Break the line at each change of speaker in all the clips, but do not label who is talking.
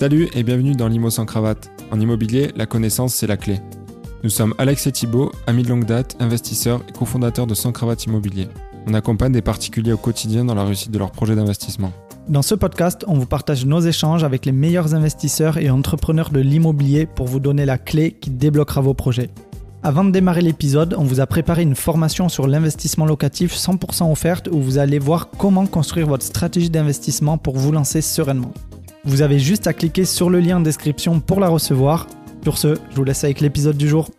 Salut et bienvenue dans l'IMO sans cravate. En immobilier, la connaissance, c'est la clé. Nous sommes Alex et Thibault, amis de longue date, investisseurs et cofondateurs de Sans Cravate Immobilier. On accompagne des particuliers au quotidien dans la réussite de leurs projets d'investissement.
Dans ce podcast, on vous partage nos échanges avec les meilleurs investisseurs et entrepreneurs de l'immobilier pour vous donner la clé qui débloquera vos projets. Avant de démarrer l'épisode, on vous a préparé une formation sur l'investissement locatif 100% offerte où vous allez voir comment construire votre stratégie d'investissement pour vous lancer sereinement. Vous avez juste à cliquer sur le lien en description pour la recevoir. Sur ce, je vous laisse avec l'épisode du jour.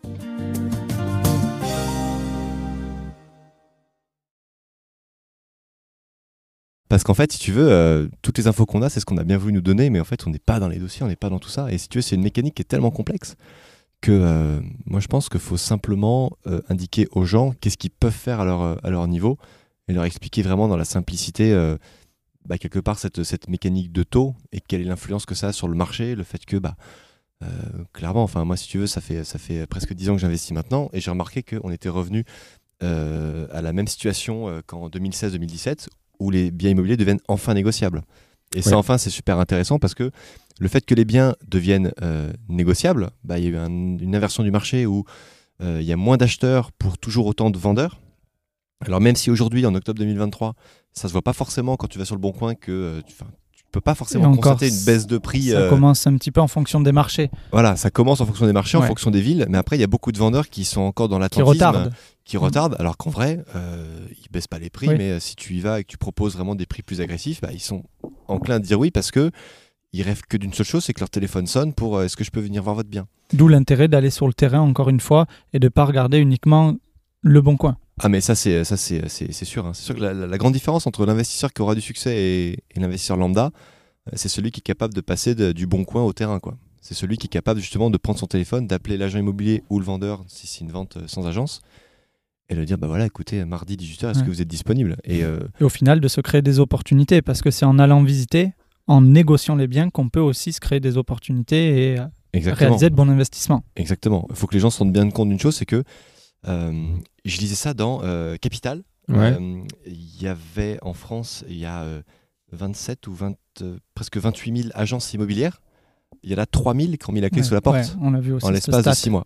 Parce qu'en fait, si tu veux, euh, toutes les infos qu'on a, c'est ce qu'on a bien voulu nous donner, mais en fait, on n'est pas dans les dossiers, on n'est pas dans tout ça. Et si tu veux, c'est une mécanique qui est tellement complexe que euh, moi, je pense qu'il faut simplement euh, indiquer aux gens qu'est-ce qu'ils peuvent faire à leur, à leur niveau et leur expliquer vraiment dans la simplicité bah, quelque part cette, cette, mécanique de taux et quelle est l'influence que ça a sur le marché, le fait que bah, euh, clairement, enfin moi si tu veux, ça fait, ça fait presque 10 ans que j'investis maintenant et j'ai remarqué qu'on était revenu euh, à la même situation euh, qu'en 2016-2017 où les biens immobiliers deviennent enfin négociables. Et ça enfin c'est super intéressant parce que le fait que les biens deviennent négociables, bah, il y a eu une inversion du marché où il y a moins d'acheteurs pour toujours autant de vendeurs. Alors même si aujourd'hui, en octobre 2023, ça se voit pas forcément quand tu vas sur le bon coin que euh, tu, tu peux pas forcément constater une baisse de prix.
Ça euh, commence un petit peu en fonction des marchés.
Voilà, ça commence en fonction des marchés, en fonction des villes, mais après il y a beaucoup de vendeurs qui sont encore dans l'attentisme.
Qui retardent.
Qui mmh. retardent, alors qu'en vrai, euh, ils baissent pas les prix, mais si tu y vas et que tu proposes vraiment des prix plus agressifs, bah, ils sont enclins à dire oui parce que ils rêvent que d'une seule chose, c'est que leur téléphone sonne pour est-ce que je peux venir voir votre bien?
D'où l'intérêt d'aller sur le terrain encore une fois et de pas regarder uniquement le bon coin.
Ah mais ça c'est ça c'est sûr. Hein. C'est sûr que la, grande différence entre l'investisseur qui aura du succès et, l'investisseur lambda, euh, c'est celui qui est capable de passer du bon coin au terrain quoi. C'est celui qui est capable justement de prendre son téléphone, d'appeler l'agent immobilier ou le vendeur si c'est une vente euh, sans agence et de dire bah voilà écoutez mardi 18h est-ce que vous êtes disponible?
Euh, et, au final de se créer des opportunités parce que c'est en allant visiter, en négociant les biens qu'on peut aussi se créer des opportunités et réaliser de bons investissements.
Exactement. Il faut que les gens se rendent bien compte d'une chose, c'est que euh, je lisais ça dans euh, Capital. Euh, il y avait en France, il y a 27 ou 20, presque 28 000 agences immobilières. Il y en a 3 000 qui ont mis la clé sous la porte
on a vu aussi
en l'espace de 6 mois.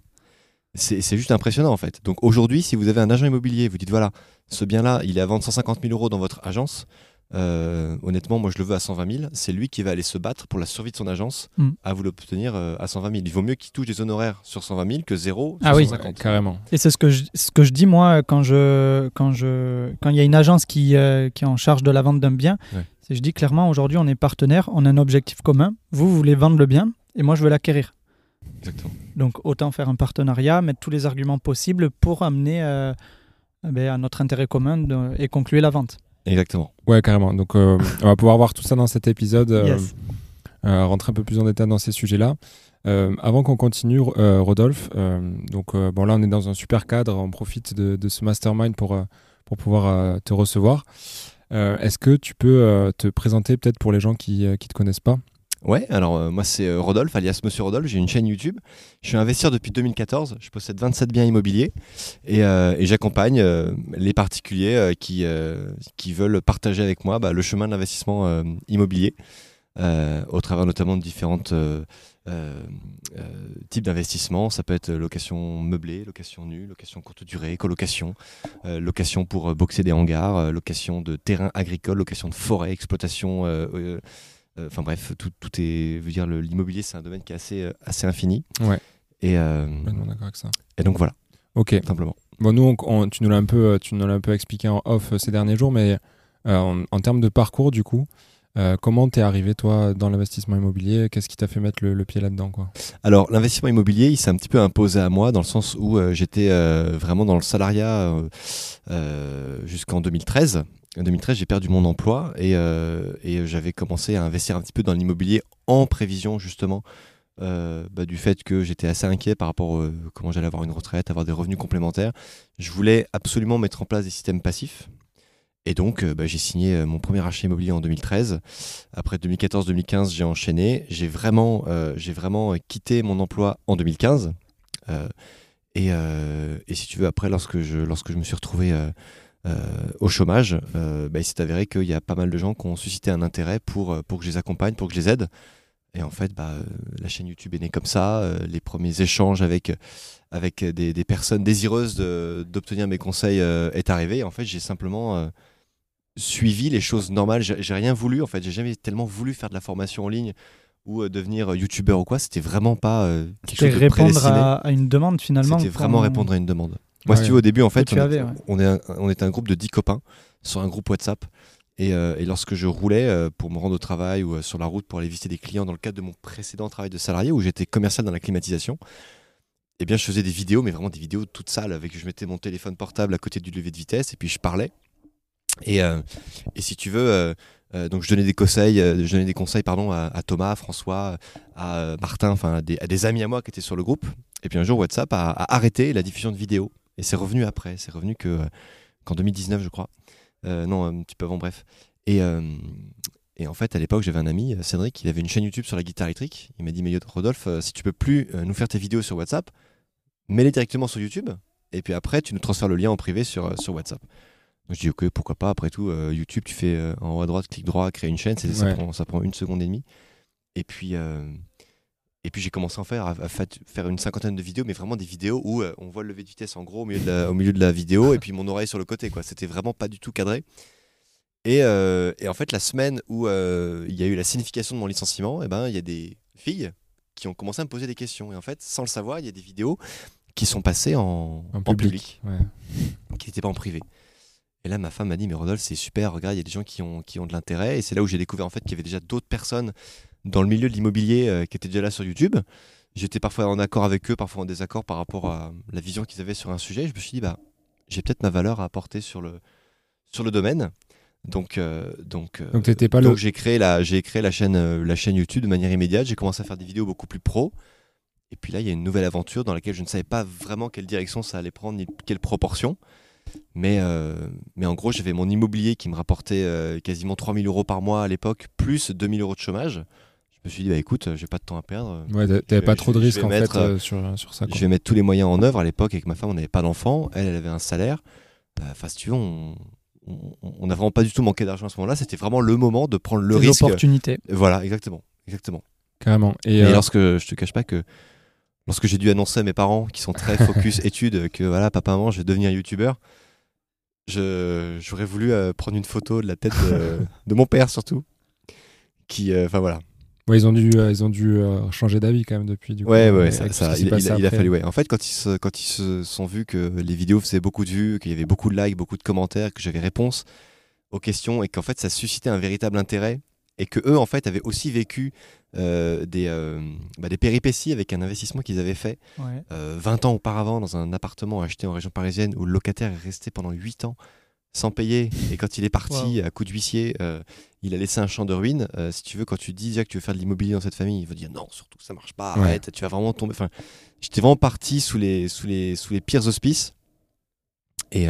C'est juste impressionnant en fait. Donc aujourd'hui, si vous avez un agent immobilier, vous dites voilà, ce bien-là, il est à vendre 150 000 euros dans votre agence, euh, honnêtement, moi je le veux à 120 000. C'est lui qui va aller se battre pour la survie de son agence mm. à vous l'obtenir euh, à 120 000. Il vaut mieux qu'il touche des honoraires sur 120 000 que zéro
ah oui,
carrément.
Et c'est ce que je, ce que je dis moi quand je quand je quand il y a une agence qui, euh, qui est en charge de la vente d'un bien. C'est je dis clairement aujourd'hui on est partenaire, on a un objectif commun. Vous, vous voulez vendre le bien et moi je veux l'acquérir.
Exactement.
Donc autant faire un partenariat, mettre tous les arguments possibles pour amener ben, à notre intérêt commun et conclure la vente.
Exactement.
Ouais, carrément. Donc, euh, on va pouvoir voir tout ça dans cet épisode, euh, euh, rentrer un peu plus en détail dans ces sujets-là. avant qu'on continue, Rodolphe, donc bon là on est dans un super cadre, on profite de, de ce mastermind pour, pour pouvoir te recevoir. Est-ce que tu peux te présenter peut-être pour les gens qui ne te connaissent pas?
Ouais, alors euh, moi c'est euh, Rodolphe, alias Monsieur Rodolphe, j'ai une chaîne YouTube. Je suis investisseur depuis 2014, je possède 27 biens immobiliers et, euh, j'accompagne les particuliers qui, qui veulent partager avec moi bah, le chemin de l'investissement immobilier au travers notamment de différentes types d'investissements. Ça peut être location meublée, location nue, location courte durée, colocation, location pour boxer des hangars, location de terrains agricoles, location de forêt, exploitation euh, enfin bref, tout, tout est. Veux dire, l'immobilier, c'est un domaine qui est assez, euh, assez infini.
Ouais.
Et, euh,
d'accord avec ça.
Et donc voilà.
Ok.
Simplement.
Bon, nous, tu nous l'as un peu, tu nous l'as un peu expliqué en off ces derniers jours, mais en, termes de parcours, du coup, comment t'es arrivé toi dans l'investissement immobilier? Qu'est-ce qui t'a fait mettre le, pied là-dedans quoi?
Alors l'investissement immobilier, il s'est un petit peu imposé à moi dans le sens où j'étais vraiment dans le salariat jusqu'en 2013 en 2013, j'ai perdu mon emploi et, euh, et j'avais commencé à investir un petit peu dans l'immobilier en prévision justement euh, bah, du fait que j'étais assez inquiet par rapport à comment j'allais avoir une retraite, avoir des revenus complémentaires. Je voulais absolument mettre en place des systèmes passifs. Et donc, euh, bah, j'ai signé mon premier achat immobilier en 2013. Après 2014-2015, j'ai enchaîné. J'ai vraiment, vraiment quitté mon emploi en 2015. Et, et, si tu veux, après, lorsque je, lorsque je me suis retrouvé euh, au chômage, euh, bah, il s'est avéré qu'il y a pas mal de gens qui ont suscité un intérêt pour, euh, pour que je les accompagne, pour que je les aide. et en fait, bah, la chaîne YouTube est née comme ça. les premiers échanges avec, avec des, des personnes désireuses d'obtenir mes conseils est arrivé. En fait, j'ai simplement suivi les choses normales. J'ai rien voulu, en fait. J'ai jamais tellement voulu faire de la formation en ligne ou euh, devenir euh, youtubeur ou quoi. C'était vraiment pas euh, quelque chose de
répondre à, une demande finalement.
C'était vraiment répondre à une demande. Moi, si tu veux, au début, en fait, on, est un, on était un groupe de 10 copains sur un groupe WhatsApp. Et, et lorsque je roulais pour me rendre au travail ou sur la route pour aller visiter des clients dans le cadre de mon précédent travail de salarié où j'étais commercial dans la climatisation, eh bien, je faisais des vidéos, mais vraiment des vidéos toutes sales. Avec, je mettais mon téléphone portable à côté du levier de vitesse et puis je parlais. Et, et si tu veux, euh, donc je donnais des conseils, euh, je donnais des conseils pardon, à, Thomas, à François, à euh, Martin, enfin à des, amis à moi qui étaient sur le groupe. Et puis un jour, WhatsApp a, arrêté la diffusion de vidéos. Et c'est revenu après. C'est revenu que qu'en 2019, je crois. non, un petit peu avant, bref. Et, et en fait, à l'époque, j'avais un ami, Cédric, il avait une chaîne YouTube sur la guitare électrique. Il m'a dit, mais Rodolphe, si tu peux plus nous faire tes vidéos sur WhatsApp, mets-les directement sur YouTube. Et puis après, tu nous transfères le lien en privé sur, sur WhatsApp. Je dis ok, pourquoi pas. Après tout, euh, YouTube, tu fais euh, en haut à droite, clic droit, créer une chaîne, ça, prend, ça, prend, une seconde et demie. Et puis, euh, et puis j'ai commencé à faire, à, faire une cinquantaine de vidéos, mais vraiment des vidéos où on voit le lever de vitesse en gros au milieu de la, au milieu de la vidéo et puis mon oreille sur le côté. quoi. C'était vraiment pas du tout cadré. Et, et en fait, la semaine où il y a eu la signification de mon licenciement, eh ben, il y a des filles qui ont commencé à me poser des questions. Et en fait, sans le savoir, il y a des vidéos qui sont passées en, en public, qui n'étaient pas en privé. Et là, ma femme m'a dit, mais Rodolphe, c'est super, regarde, il y a des gens qui ont, qui ont de l'intérêt. Et c'est là où j'ai découvert en fait qu'il y avait déjà d'autres personnes dans le milieu de l'immobilier euh, qui étaient déjà là sur YouTube. J'étais parfois en accord avec eux, parfois en désaccord par rapport à la vision qu'ils avaient sur un sujet. Je me suis dit, bah, j'ai peut-être ma valeur à apporter sur le, sur le domaine. Donc, euh, donc,
euh, donc, pas
donc j'ai créé la, j'ai créé la chaîne, la chaîne YouTube de manière immédiate. J'ai commencé à faire des vidéos beaucoup plus pro. Et puis là, il y a une nouvelle aventure dans laquelle je ne savais pas vraiment quelle direction ça allait prendre ni quelle proportion. Mais, mais en gros, j'avais mon immobilier qui me rapportait quasiment 3000 euros par mois à l'époque, plus 2000 euros de chômage. Je me suis dit, bah écoute, j'ai pas de temps à perdre.
Ouais, t'avais pas trop de risques en fait euh, sur, sur, ça.
Je vais mettre tous les moyens en œuvre. À l'époque, avec ma femme, on n'avait pas d'enfant. Elle, elle avait un salaire. Enfin, si tu veux, on, on, n'a vraiment pas du tout manqué d'argent à ce moment-là. C'était vraiment le moment de prendre le risque.
L'opportunité.
Voilà, exactement. exactement.
Carrément.
Et, lorsque je te cache pas que lorsque j'ai dû annoncer à mes parents qui sont très focus études que voilà, papa, maman, je vais devenir youtubeur j'aurais voulu euh, prendre une photo de la tête de, mon père surtout. Qui, euh, enfin voilà.
Ouais, ils ont dû, euh, ils ont dû changer d'avis quand même depuis. Du
coup, ouais, ouais, ça, il, a fallu. Ouais. En fait, quand ils se, quand ils se sont vus que les vidéos faisaient beaucoup de vues, qu'il y avait beaucoup de likes, beaucoup de commentaires, que j'avais réponse aux questions et qu'en fait ça suscitait un véritable intérêt et que eux en fait avaient aussi vécu euh, des, euh, bah, des péripéties avec un investissement qu'ils avaient fait 20 euh, ans auparavant dans un appartement acheté en région parisienne où le locataire est resté pendant 8 ans sans payer. Et quand il est parti à coup d'huissier il a laissé un champ de ruines. Si tu veux quand tu dis que tu veux faire de l'immobilier dans cette famille il va dire non surtout ça marche pas arrête tu vas vraiment tomber. Enfin j'étais vraiment parti sous les sous les sous les pires auspices. Et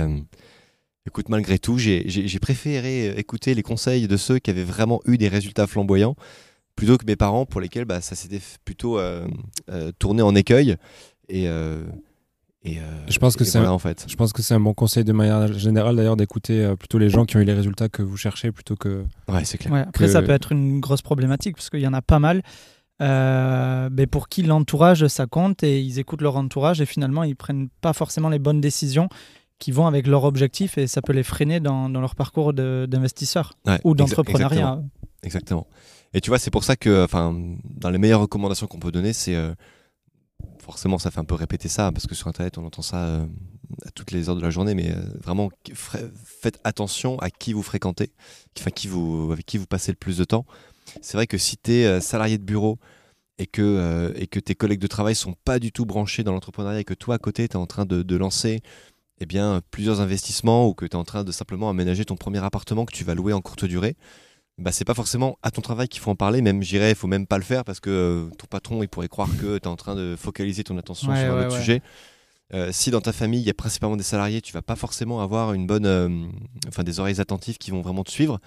écoute malgré tout j'ai préféré écouter les conseils de ceux qui avaient vraiment eu des résultats flamboyants plutôt que mes parents pour lesquels bah, ça s'était plutôt euh, euh, tourné en écueil. Et, euh, et
je pense que c'est en fait. Je pense que c'est un bon conseil de manière générale d'ailleurs d'écouter plutôt les gens qui ont eu les résultats que vous cherchez plutôt que.
Ouais, c'est clair.
après, ça peut être une grosse problématique parce qu'il y en a pas mal. mais pour qui l'entourage ça compte et ils écoutent leur entourage et finalement ils prennent pas forcément les bonnes décisions qui vont avec leur objectif et ça peut les freiner dans, dans leur parcours d'investisseur ou d'entrepreneuriat.
exactement. Et tu vois, c'est pour ça que, enfin, dans les meilleures recommandations qu'on peut donner, c'est euh, forcément, ça fait un peu répéter ça parce que sur Internet, on entend ça euh, à toutes les heures de la journée, mais euh, vraiment, faites attention à qui vous fréquentez, avec qui vous passez le plus de temps. C'est vrai que si tu es salarié de bureau et que, tes collègues de travail sont pas du tout branchés dans l'entrepreneuriat et que toi, à côté, tu es en train de, de lancer eh bien, plusieurs investissements ou que tu es en train de simplement aménager ton premier appartement que tu vas louer en courte durée, bah, c'est pas forcément à ton travail qu'il faut en parler, même j'irais, il faut même pas le faire parce que euh, ton patron il pourrait croire que tu es en train de focaliser ton attention sur un autre sujet. Euh, si dans ta famille il y a principalement des salariés, tu vas pas forcément avoir une bonne, euh, enfin des oreilles attentives qui vont vraiment te suivre.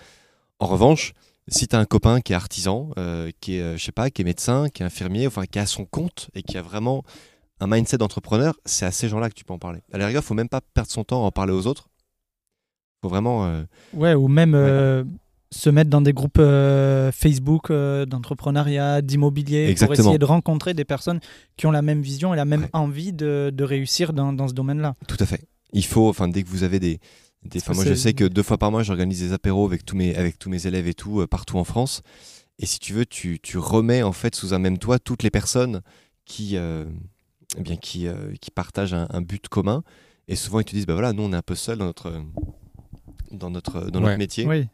En revanche, si tu as un copain qui est artisan, qui est, je sais pas, qui est médecin, qui est infirmier, enfin qui a son compte et qui a vraiment un mindset d'entrepreneur, c'est à ces gens-là que tu peux en parler. À la rigueur, faut même pas perdre son temps à en parler aux autres. Faut vraiment.
Ouais, ou même se mettre dans des groupes euh, Facebook euh, d'entrepreneuriat, d'immobilier, pour essayer de rencontrer des personnes qui ont la même vision et la même envie de, de, réussir dans, dans ce domaine-là.
Tout à fait. Il faut, enfin, dès que vous avez des, des moi, je sais que deux fois par mois, j'organise des apéros avec tous mes, avec tous mes élèves et tout, partout en France. Et si tu veux, tu, tu, remets en fait sous un même toit toutes les personnes qui, eh bien, qui, qui partagent un, un but commun. Et souvent, ils te disent, bah voilà, nous, on est un peu seuls dans notre, dans notre, dans notre métier. Oui.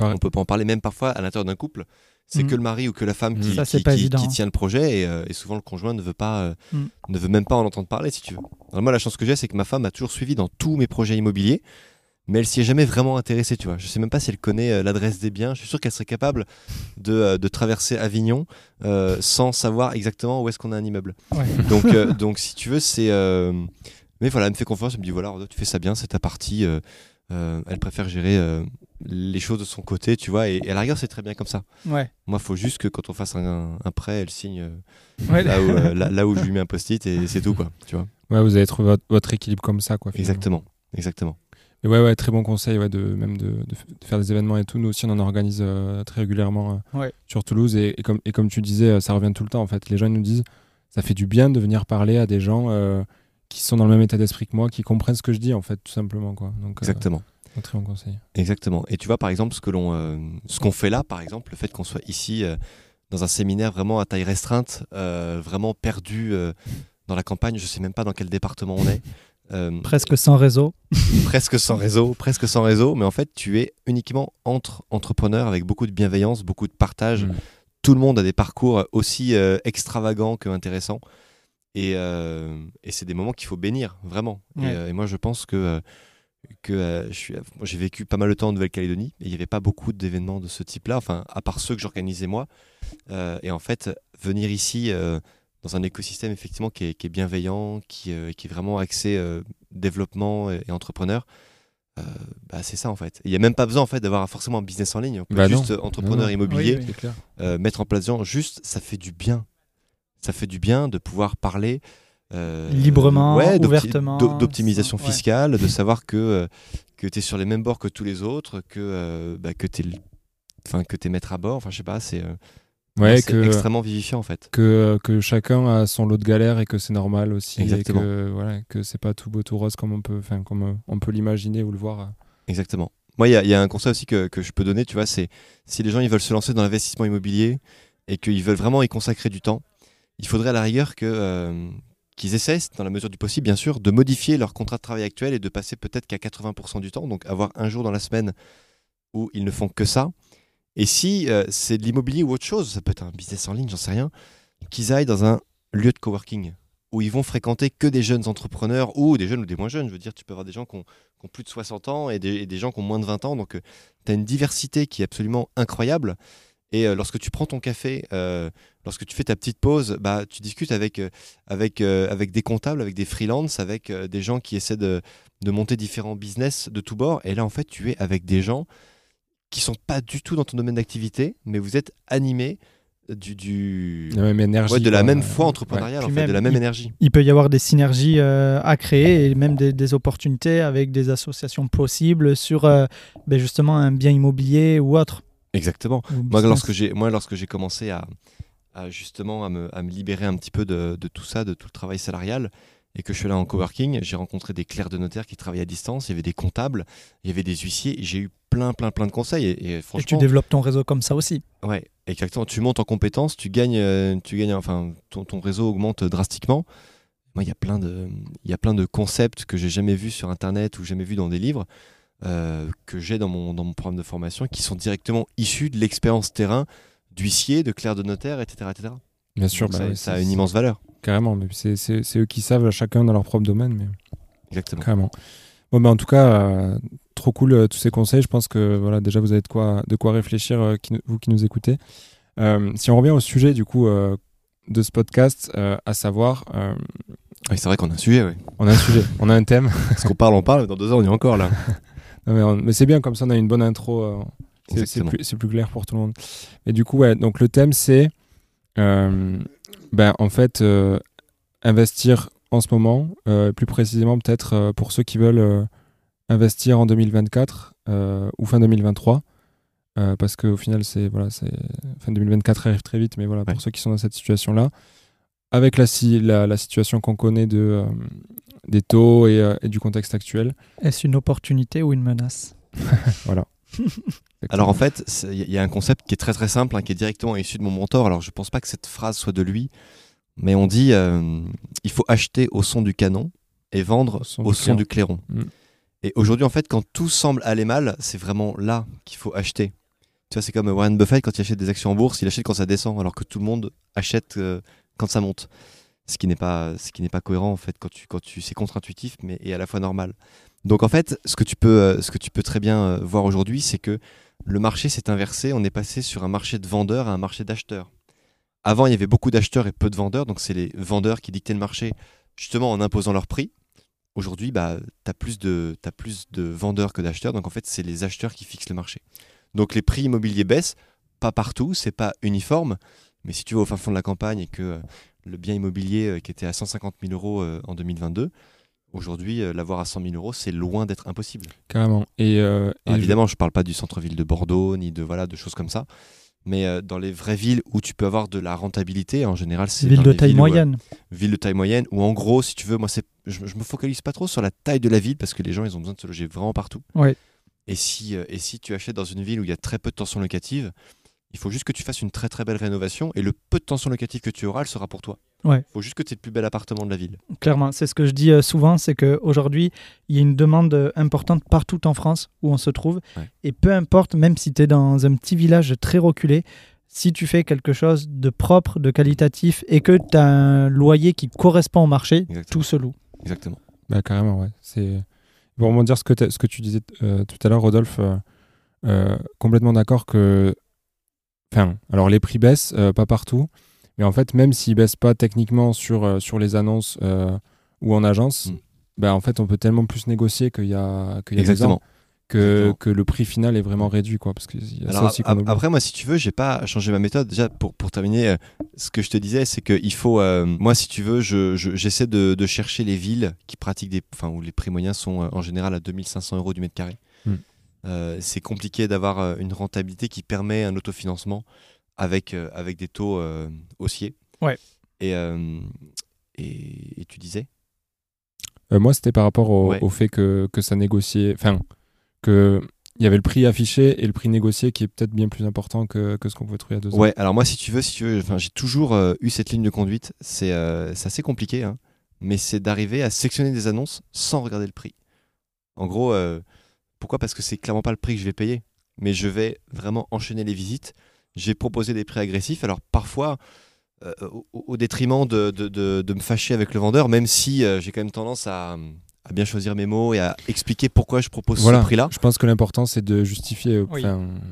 On peut pas en parler même parfois à l'intérieur d'un couple. C'est mm. que le mari ou que la femme qui, qui, tient le projet et, euh, souvent le conjoint ne veut pas, euh, mm. ne veut même pas en entendre parler si tu veux. moi la chance que j'ai c'est que ma femme a toujours suivi dans tous mes projets immobiliers, mais elle s'y est jamais vraiment intéressée tu vois. Je sais même pas si elle connaît euh, l'adresse des biens. Je suis sûr qu'elle serait capable de, de traverser Avignon sans savoir exactement où est-ce qu'on a un immeuble. Donc donc si tu veux c'est mais voilà elle me fait confiance elle me dit voilà tu fais ça bien c'est ta partie euh, elle préfère gérer euh, les choses de son côté, tu vois, et, à la rigueur, c'est très bien comme ça.
Ouais.
Moi, il faut juste que quand on fasse un, prêt, elle signe euh, là, où, là, où je lui mets un post-it et c'est tout, quoi, tu vois.
Ouais, vous avez trouvé votre, équilibre comme ça, quoi.
Exactement, exactement.
Et ouais, ouais, très bon conseil, ouais, de, même de, faire des événements et tout. Nous aussi, on en organise très régulièrement sur Toulouse, et, comme, et comme tu disais, ça revient tout le temps, en fait. Les gens nous disent, ça fait du bien de venir parler à des gens qui sont dans le même état d'esprit que moi, qui comprennent ce que je dis, en fait, tout simplement. Quoi. Donc,
euh, Exactement.
Un très bon conseil.
Exactement. Et tu vois, par exemple, ce que l'on, euh, ce qu'on fait là, par exemple, le fait qu'on soit ici euh, dans un séminaire vraiment à taille restreinte, vraiment perdu dans la campagne, je sais même pas dans quel département on est.
presque sans réseau.
presque sans réseau, presque sans réseau, mais en fait, tu es uniquement entre entrepreneurs avec beaucoup de bienveillance, beaucoup de partage. Mm. Tout le monde a des parcours aussi extravagants que intéressants. Euh, et, c'est des moments qu'il faut bénir, vraiment. Euh, et, moi, je pense que, euh, que j'ai vécu pas mal de temps en Nouvelle-Calédonie et il n'y avait pas beaucoup d'événements de ce type-là, enfin, à part ceux que j'organisais moi. et en fait, venir ici dans un écosystème effectivement qui est, bienveillant, qui, qui, est vraiment axé développement et, entrepreneur, bah, c'est ça en fait. Il n'y a même pas besoin en fait d'avoir forcément un business en ligne. On peut bah juste entrepreneur immobilier, mettre en place des gens. Juste, ça fait du bien ça fait du bien de pouvoir parler
euh, librement, ouvertement.
D'optimisation fiscale, de savoir que, euh, que tu es sur les mêmes bords que tous les autres, que, euh, bah, que tu es, enfin, que es maître à bord. Enfin, je sais pas, c'est
ouais,
extrêmement vivifiant en fait.
Que, que chacun a son lot de galère et que c'est normal aussi. Exactement. Et que, voilà, que c'est pas tout beau, tout rose comme on peut, comme on peut l'imaginer ou le voir.
Exactement. Moi, il y, y, a un conseil aussi que, que je peux donner, tu vois, c'est si les gens ils veulent se lancer dans l'investissement immobilier et qu'ils veulent vraiment y consacrer du temps, il faudrait à la rigueur que, euh, qu'ils essaient, dans la mesure du possible, bien sûr, de modifier leur contrat de travail actuel et de passer peut-être qu'à 80% du temps, donc avoir un jour dans la semaine où ils ne font que ça. Et si euh, c'est de l'immobilier ou autre chose, ça peut être un business en ligne, j'en sais rien, qu'ils aillent dans un lieu de coworking où ils vont fréquenter que des jeunes entrepreneurs ou des jeunes ou des moins jeunes. Je veux dire, tu peux avoir des gens qui ont, plus de 60 ans et des, gens qui ont moins de 20 ans. Donc, euh, tu as une diversité qui est absolument incroyable. Et lorsque tu prends ton café lorsque tu fais ta petite pause, bah, tu discutes avec, euh, avec, euh, avec des comptables, avec des freelances, avec euh, des gens qui essaient de, de, monter différents business de tous bords. Et là, en fait, tu es avec des gens qui sont pas du tout dans ton domaine d'activité, mais vous êtes animés du, du...
La même énergie,
de la même foi entrepreneuriale, en fait, de la même énergie.
Il peut y avoir des synergies à créer et même des, des, opportunités avec des associations possibles sur ben justement un bien immobilier ou autre.
Exactement. moi, lorsque j'ai, moi, lorsque j'ai commencé à, justement à me, à me, libérer un petit peu de, de, tout ça, de tout le travail salarial. Et que je suis là en coworking, j'ai rencontré des clercs de notaire qui travaillaient à distance, il y avait des comptables, il y avait des huissiers, j'ai eu plein, plein, plein de conseils. Et, franchement, et
tu développes ton réseau comme ça aussi.
Ouais, exactement. Tu montes en compétences, tu gagnes, euh, tu gagnes enfin, ton, ton réseau augmente drastiquement. Moi, il y a plein de, il y a plein de concepts que j'ai jamais vus sur Internet ou jamais vus dans des livres. Euh, que j'ai dans mon, dans mon programme de formation qui sont directement issus de l'expérience terrain d'huissier, de clerc de notaire, etc. etc.
Bien sûr,
bah ça, a une immense valeur.
Carrément, mais c'est eux qui savent chacun dans leur propre domaine. Mais...
Exactement.
Carrément. Bon, bah, en tout cas, euh, trop cool euh, tous ces conseils. Je pense que voilà, déjà vous avez de quoi, de quoi réfléchir, vous qui nous écoutez. si on revient au sujet du coup de ce podcast, à savoir.
Oui, c'est vrai qu'on a un sujet, oui.
On a un sujet, on a un thème.
Parce qu'on parle, on parle, dans deux ans on y est encore là.
mais, mais c'est bien, comme ça on a une bonne intro c'est plus, clair pour tout le monde. Et du coup, ouais, donc le thème, c'est euh, ben, en fait euh, investir en ce moment, euh, plus précisément peut-être pour ceux qui veulent investir en 2024 ou fin 2023. parce qu'au final, c'est voilà, c'est fin 2024 arrive très vite, mais voilà, pour ceux qui sont dans cette situation-là, avec la, la, la situation qu'on connaît de, des taux et, et, du contexte actuel.
Est-ce une opportunité ou une menace?
Voilà.
Alors en fait, il y a un concept qui est très très simple, hein, qui est directement issu de mon mentor. Alors je pense pas que cette phrase soit de lui, mais on dit euh, il faut acheter au son du canon et vendre au son, du, clairon. Mm. Et aujourd'hui, en fait, quand tout semble aller mal, c'est vraiment là qu'il faut acheter. Tu vois, c'est comme Warren Buffett quand il achète des actions en bourse, il achète quand ça descend, alors que tout le monde achète euh, quand ça monte. Ce qui n'est pas, cohérent en fait quand c'est contre-intuitif, mais et à la fois normal. Donc en fait, ce que tu peux, euh, ce que tu peux très bien voir aujourd'hui, c'est que le marché s'est inversé. On est passé sur un marché de vendeurs à un marché d'acheteurs. Avant, il y avait beaucoup d'acheteurs et peu de vendeurs, donc c'est les vendeurs qui dictaient le marché justement en imposant leur prix. Aujourd'hui, bah, tu as, plus de, as plus de vendeurs que d'acheteurs, donc en fait, c'est les acheteurs qui fixent le marché. Donc les prix immobiliers baissent, pas partout, c'est pas uniforme, mais si tu vas au fin fond de la campagne et que euh, le bien immobilier euh, qui était à 150 000 euros euh, en 2022, Aujourd'hui, euh, l'avoir à 100 000 euros, c'est loin d'être impossible.
Carrément. Et, euh,
évidemment, je ne parle pas du centre-ville de Bordeaux, ni de, voilà, de choses comme ça. Mais euh, dans les vraies villes où tu peux avoir de la rentabilité, en général, c'est.
Ville de taille moyenne.
ville de taille moyenne, ou en gros, si tu veux, moi, je, je me focalise pas trop sur la taille de la ville parce que les gens, ils ont besoin de se loger vraiment partout.
Ouais.
Et si, et si tu achètes dans une ville où il y a très peu de tension locative, il faut juste que tu fasses une très très belle rénovation et le peu de tension locative que tu auras, elle sera pour toi.
Il
faut juste que tu aies le plus bel appartement de la ville.
Clairement, c'est ce que je dis euh, souvent, c'est qu'aujourd'hui, il y a une demande euh, importante partout en France où on se trouve. Et peu importe, même si tu es dans un petit village très reculé, si tu fais quelque chose de propre, de qualitatif et que tu as un loyer qui correspond au marché, tout se loue.
Exactement.
Bah, carrément, ouais. C'est... Pour rebondir ce que, ce que tu disais euh, tout à l'heure, Rodolphe, complètement d'accord que. Enfin, alors les prix baissent, pas partout. Mais en fait, même s'ils baissent pas techniquement sur, euh, sur les annonces euh, ou en agence, mm. bah, en fait, on peut tellement plus négocier qu'il y a, qu'il y a Exactement. que, que, le prix final est vraiment réduit. Quoi, parce que
ça aussi après, moi, si tu veux, j'ai pas changé ma méthode. Déjà, pour, pour terminer, euh, ce que je te disais, c'est qu'il faut. moi, si tu veux, j'essaie je, j'essaie de, de, chercher les villes qui pratiquent des. Enfin, où les prix moyens sont en général à 2500 euros du mètre carré. Mm. c'est compliqué d'avoir une rentabilité qui permet un autofinancement avec, euh, avec des taux euh, haussiers.
Ouais.
Et, euh, et, tu disais?
Moi, c'était par rapport au, au fait que, que, ça négociait. Enfin, que. Il y avait le prix affiché et le prix négocié qui est peut-être bien plus important que, que ce qu'on pouvait trouver à deux ans.
Ouais, alors moi, si tu veux, si tu veux j'ai toujours eu cette ligne de conduite. C'est assez compliqué, hein, mais c'est d'arriver à sectionner des annonces sans regarder le prix. En gros, pourquoi? Parce que c'est clairement pas le prix que je vais payer, mais je vais vraiment enchaîner les visites j'ai proposé des prix agressifs. Alors parfois, euh, au, détriment de, de, de, me fâcher avec le vendeur, même si euh, j'ai quand même tendance à, à, bien choisir mes mots et à expliquer pourquoi je propose ce prix-là.
Je pense que l'important, c'est de justifier.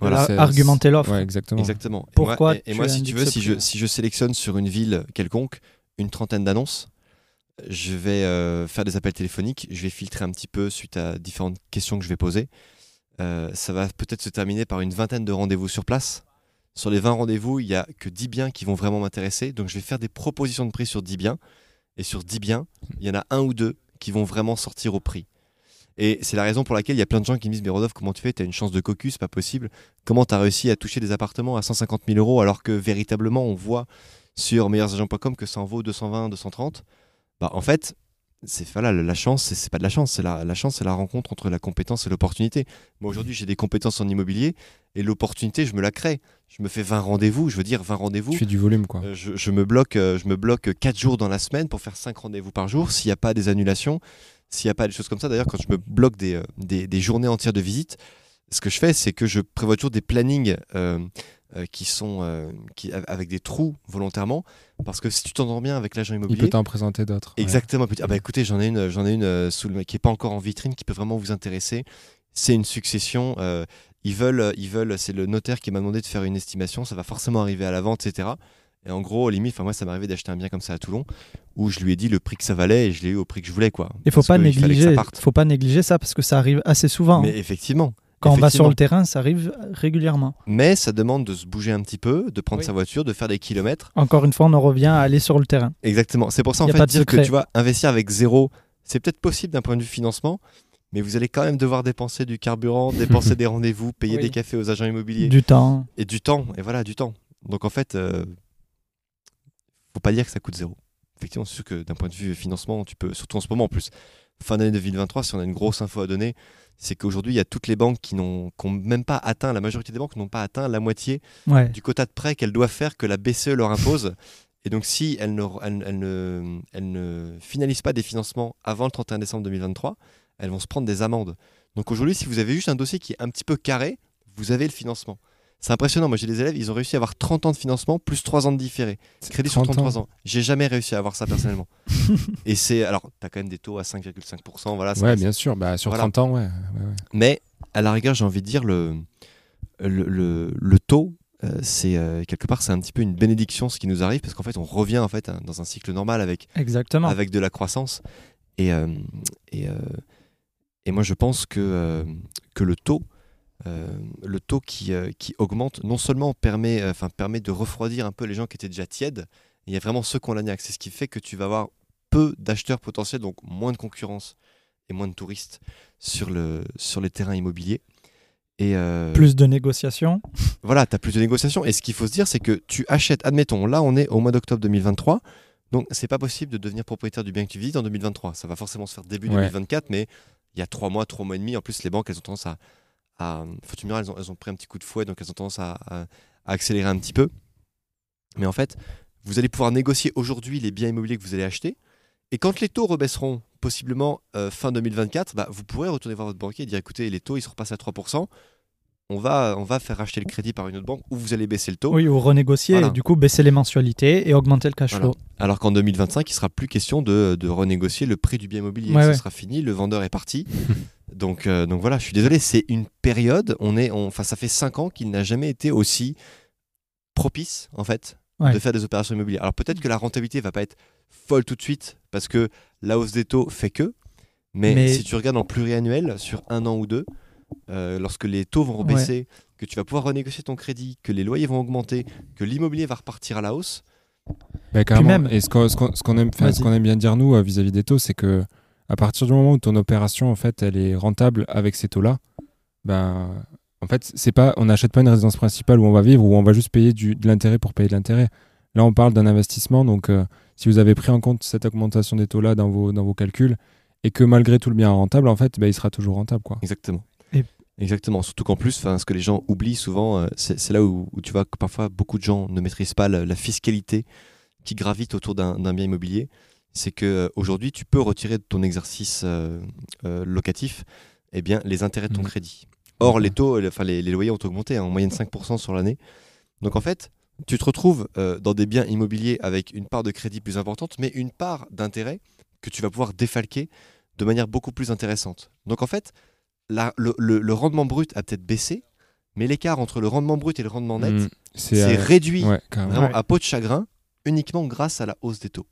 Voilà. Argumenter l'offre.
exactement.
exactement.
Pourquoi
Et moi, si tu veux, si je, si je sélectionne sur une ville quelconque une trentaine d'annonces, je vais euh, faire des appels téléphoniques, je vais filtrer un petit peu suite à différentes questions que je vais poser. ça va peut-être se terminer par une vingtaine de rendez-vous sur place sur les 20 rendez-vous, il n'y a que 10 biens qui vont vraiment m'intéresser. Donc je vais faire des propositions de prix sur 10 biens. Et sur 10 biens, il y en a un ou deux qui vont vraiment sortir au prix. Et c'est la raison pour laquelle il y a plein de gens qui me disent Mais Rodolphe, comment tu fais? Tu as une chance de cocu, c'est pas possible. Comment tu as réussi à toucher des appartements à 150 000 euros alors que véritablement on voit sur meilleursagents.com que ça en vaut 220, 230 bah, En fait, c'est voilà, la chance, c'est pas de la chance, c'est la, la, chance, c'est la rencontre entre la compétence et l'opportunité. Moi aujourd'hui, j'ai des compétences en immobilier et l'opportunité, je me la crée. Je me fais 20 rendez-vous, je veux dire 20 rendez-vous.
Tu fais du volume quoi. Euh,
je, me bloque, euh, je me bloque 4 jours dans la semaine pour faire 5 rendez-vous par jour. S'il n'y a pas des annulations, s'il n'y a pas des choses comme ça. D'ailleurs, quand je me bloque des, euh, des, des, journées entières de visite, ce que je fais, c'est que je prévois toujours des plannings euh, qui sont euh, qui, avec des trous volontairement parce que si tu t'entends bien avec l'agent immobilier
il peut t'en présenter d'autres
exactement ah bah écoutez j'en ai une j'en ai une euh, sous le, qui est pas encore en vitrine qui peut vraiment vous intéresser. C'est une succession ils veulent ils veulent c'est le notaire qui m'a demandé de faire une estimation ça va forcément arriver à la vente etc et en gros, limite, moi, ça m'est arrivé d'acheter un bien comme ça à Toulon, où je lui ai dit le prix que ça valait et je l'ai eu au prix que je voulais, quoi.
Il faut pas négliger, faut pas négliger ça parce que ça arrive assez souvent.
Mais effectivement,
quand on va sur le terrain, ça arrive régulièrement.
Mais ça demande de se bouger un petit peu, de prendre sa voiture, de faire des kilomètres.
Encore une fois, on en revient à aller sur le terrain.
Exactement. C'est pour ça, en fait, dire que tu vas investir avec zéro, c'est peut-être possible d'un point de vue financement, mais vous allez quand même devoir dépenser du carburant, dépenser des rendez-vous, payer des cafés aux agents immobiliers.
Du temps.
Et du temps, et voilà, du temps. Donc en fait, euh, faut pas dire que ça coûte zéro. Effectivement, c'est sûr que d'un point de vue financement, tu peux, surtout en ce moment en plus, fin d'année 2023, si on a une grosse info à donner, c'est qu'aujourd'hui, il y a toutes les banques qui n'ont même pas atteint, la majorité des banques n'ont pas atteint la moitié du quota de prêt qu'elles doivent faire, que la BCE leur impose. Et donc, si elles ne, elles, ne, elles ne finalisent pas des financements avant le 31 décembre 2023, elles vont se prendre des amendes. Donc aujourd'hui, si vous avez juste un dossier qui est un petit peu carré, vous avez le financement. C'est impressionnant. Moi, j'ai des élèves, ils ont réussi à avoir 30 ans de financement plus 3 ans de différé. Crédit sur 33 ans. J'ai jamais réussi à avoir ça personnellement. et c'est. Alors, tu as quand même des taux à 5,5%. Voilà,
ouais, bien sûr. Bah, sur 30 ans, ouais.
Mais à la rigueur, j'ai envie de dire, le, le, le, taux, euh, c'est euh, quelque part, c'est un petit peu une bénédiction ce qui nous arrive parce qu'en fait, on revient en fait dans un cycle normal avec,
Exactement.
avec de la croissance. Et, euh, et, et moi, je pense que, que le taux euh, le taux qui, euh, qui, augmente non seulement permet, euh, enfin, permet de refroidir un peu les gens qui étaient déjà tièdes, il y a vraiment ceux qui ont l'agnac. C'est ce qui fait que tu vas avoir peu d'acheteurs potentiels, donc moins de concurrence et moins de touristes sur, le, sur les terrains immobiliers. Et
Plus de négociations.
Voilà, tu as plus de négociations. Et ce qu'il faut se dire, c'est que tu achètes, admettons, là on est au mois d'octobre 2023, donc c'est pas possible de devenir propriétaire du bien que tu visites en 2023. Ça va forcément se faire début 2024, mais il y a trois mois, trois mois et demi. En plus, les banques, elles ont tendance à, faut tu me elles ont, elles ont, pris un petit coup de fouet, donc elles ont tendance à, accélérer un petit peu. Mais en fait, vous allez pouvoir négocier aujourd'hui les biens immobiliers que vous allez acheter. Et quand les taux rebaisseront, possiblement euh, fin 2024, bah, vous pourrez retourner voir votre banquier et dire écoutez, les taux ils se repassent à 3%. On va, on va faire racheter le crédit par une autre banque ou vous allez baisser le taux.
Oui, ou renégocier et du coup baisser les mensualités et augmenter le cash flow.
Alors qu'en 2025, il sera plus question de, de, renégocier le prix du bien immobilier. Ce sera fini, le vendeur est parti. Donc, euh, donc voilà, je suis désolé, c'est une période, on est, enfin, ça fait 5 ans qu'il n'a jamais été aussi propice, en fait, de faire des opérations immobilières. Alors peut-être que la rentabilité va pas être folle tout de suite, parce que la hausse des taux fait que, mais, si tu regardes en pluriannuel, sur un an ou deux, euh, lorsque les taux vont rebaisser, que tu vas pouvoir renégocier ton crédit, que les loyers vont augmenter, que l'immobilier va repartir à la hausse.
Bah, même... Et ce qu'on aime, aime, bien dire, nous, vis à -vis des taux, c'est que à partir du moment où ton opération en fait elle est rentable avec ces taux-là, ben en fait c'est pas on n'achète pas une résidence principale où on va vivre ou on va juste payer du, de l'intérêt pour payer de l'intérêt. Là on parle d'un investissement donc euh, si vous avez pris en compte cette augmentation des taux-là dans vos, dans vos calculs et que malgré tout le bien rentable en fait ben, il sera toujours rentable quoi.
Exactement. Exactement, surtout qu'en plus, ce que les gens oublient souvent, euh, c'est là où, tu vois que parfois beaucoup de gens ne maîtrisent pas la fiscalité qui gravite autour d'un bien immobilier c'est que euh, aujourd'hui tu peux retirer de ton exercice euh, euh, locatif eh bien, les intérêts de ton mmh. crédit. Or, les taux, enfin, les, loyers ont augmenté hein, en moyenne 5% sur l'année. Donc en fait, tu te retrouves dans des biens immobiliers avec une part de crédit plus importante, mais une part d'intérêt que tu vas pouvoir défalquer de manière beaucoup plus intéressante. Donc en fait, le, rendement brut a peut-être baissé, mais l'écart entre le rendement brut et le rendement net mmh. c'est réduit vraiment à peau de chagrin uniquement grâce à la hausse des taux.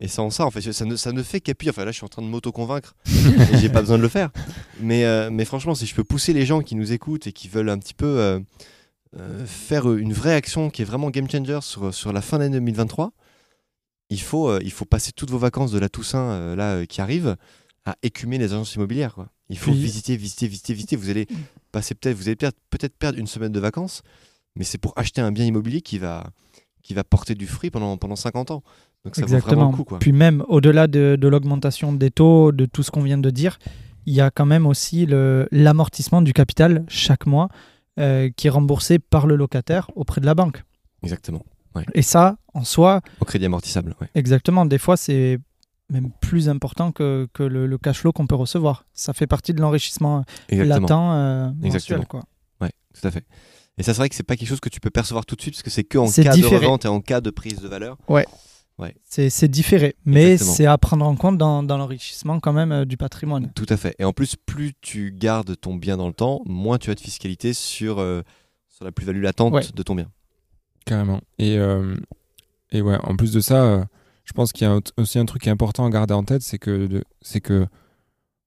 Et sans ça, en fait, ça ne, ça ne fait qu'appuyer. Enfin, là, je suis en train de m'auto-convaincre. j'ai pas besoin de le faire. Mais, euh, mais franchement, si je peux pousser les gens qui nous écoutent et qui veulent un petit peu euh, euh, faire une vraie action qui est vraiment game changer sur, sur la fin d'année 2023, il faut, il faut passer toutes vos vacances de la Toussaint là, qui arrive à écumer les agences immobilières. Quoi. Il faut visiter, visiter, visiter, visiter. Vous allez passer peut-être, vous allez peut-être perdre une semaine de vacances, mais c'est pour acheter un bien immobilier qui va, qui va porter du fruit pendant, pendant 50 ans. Donc ça Exactement. Vaut le coup,
Puis même au-delà de, de l'augmentation des taux, de tout ce qu'on vient de dire, il y a quand même aussi l'amortissement du capital chaque mois euh, qui est remboursé par le locataire auprès de la banque.
Exactement.
Et ça, en soi...
Au crédit amortissable. Ouais.
Exactement. Des fois, c'est même plus important que, que le, cash flow qu'on peut recevoir. Ça fait partie de l'enrichissement latent euh, mensuel. Quoi.
Ouais, tout à fait. Et ça, c'est vrai que c'est pas quelque chose que tu peux percevoir tout de suite parce que c'est que en cas de revente et en cas de prise de valeur.
Ouais. Ouais. C'est différé, mais c'est à prendre en compte dans, dans l'enrichissement quand même euh, du patrimoine.
Tout à fait. Et en plus, plus tu gardes ton bien dans le temps, moins tu as de fiscalité sur, euh, sur la plus-value latente de ton bien.
Carrément. Et, euh, et ouais, en plus de ça, je pense qu'il y a aussi un truc qui est important à garder en tête, c'est que, c'est que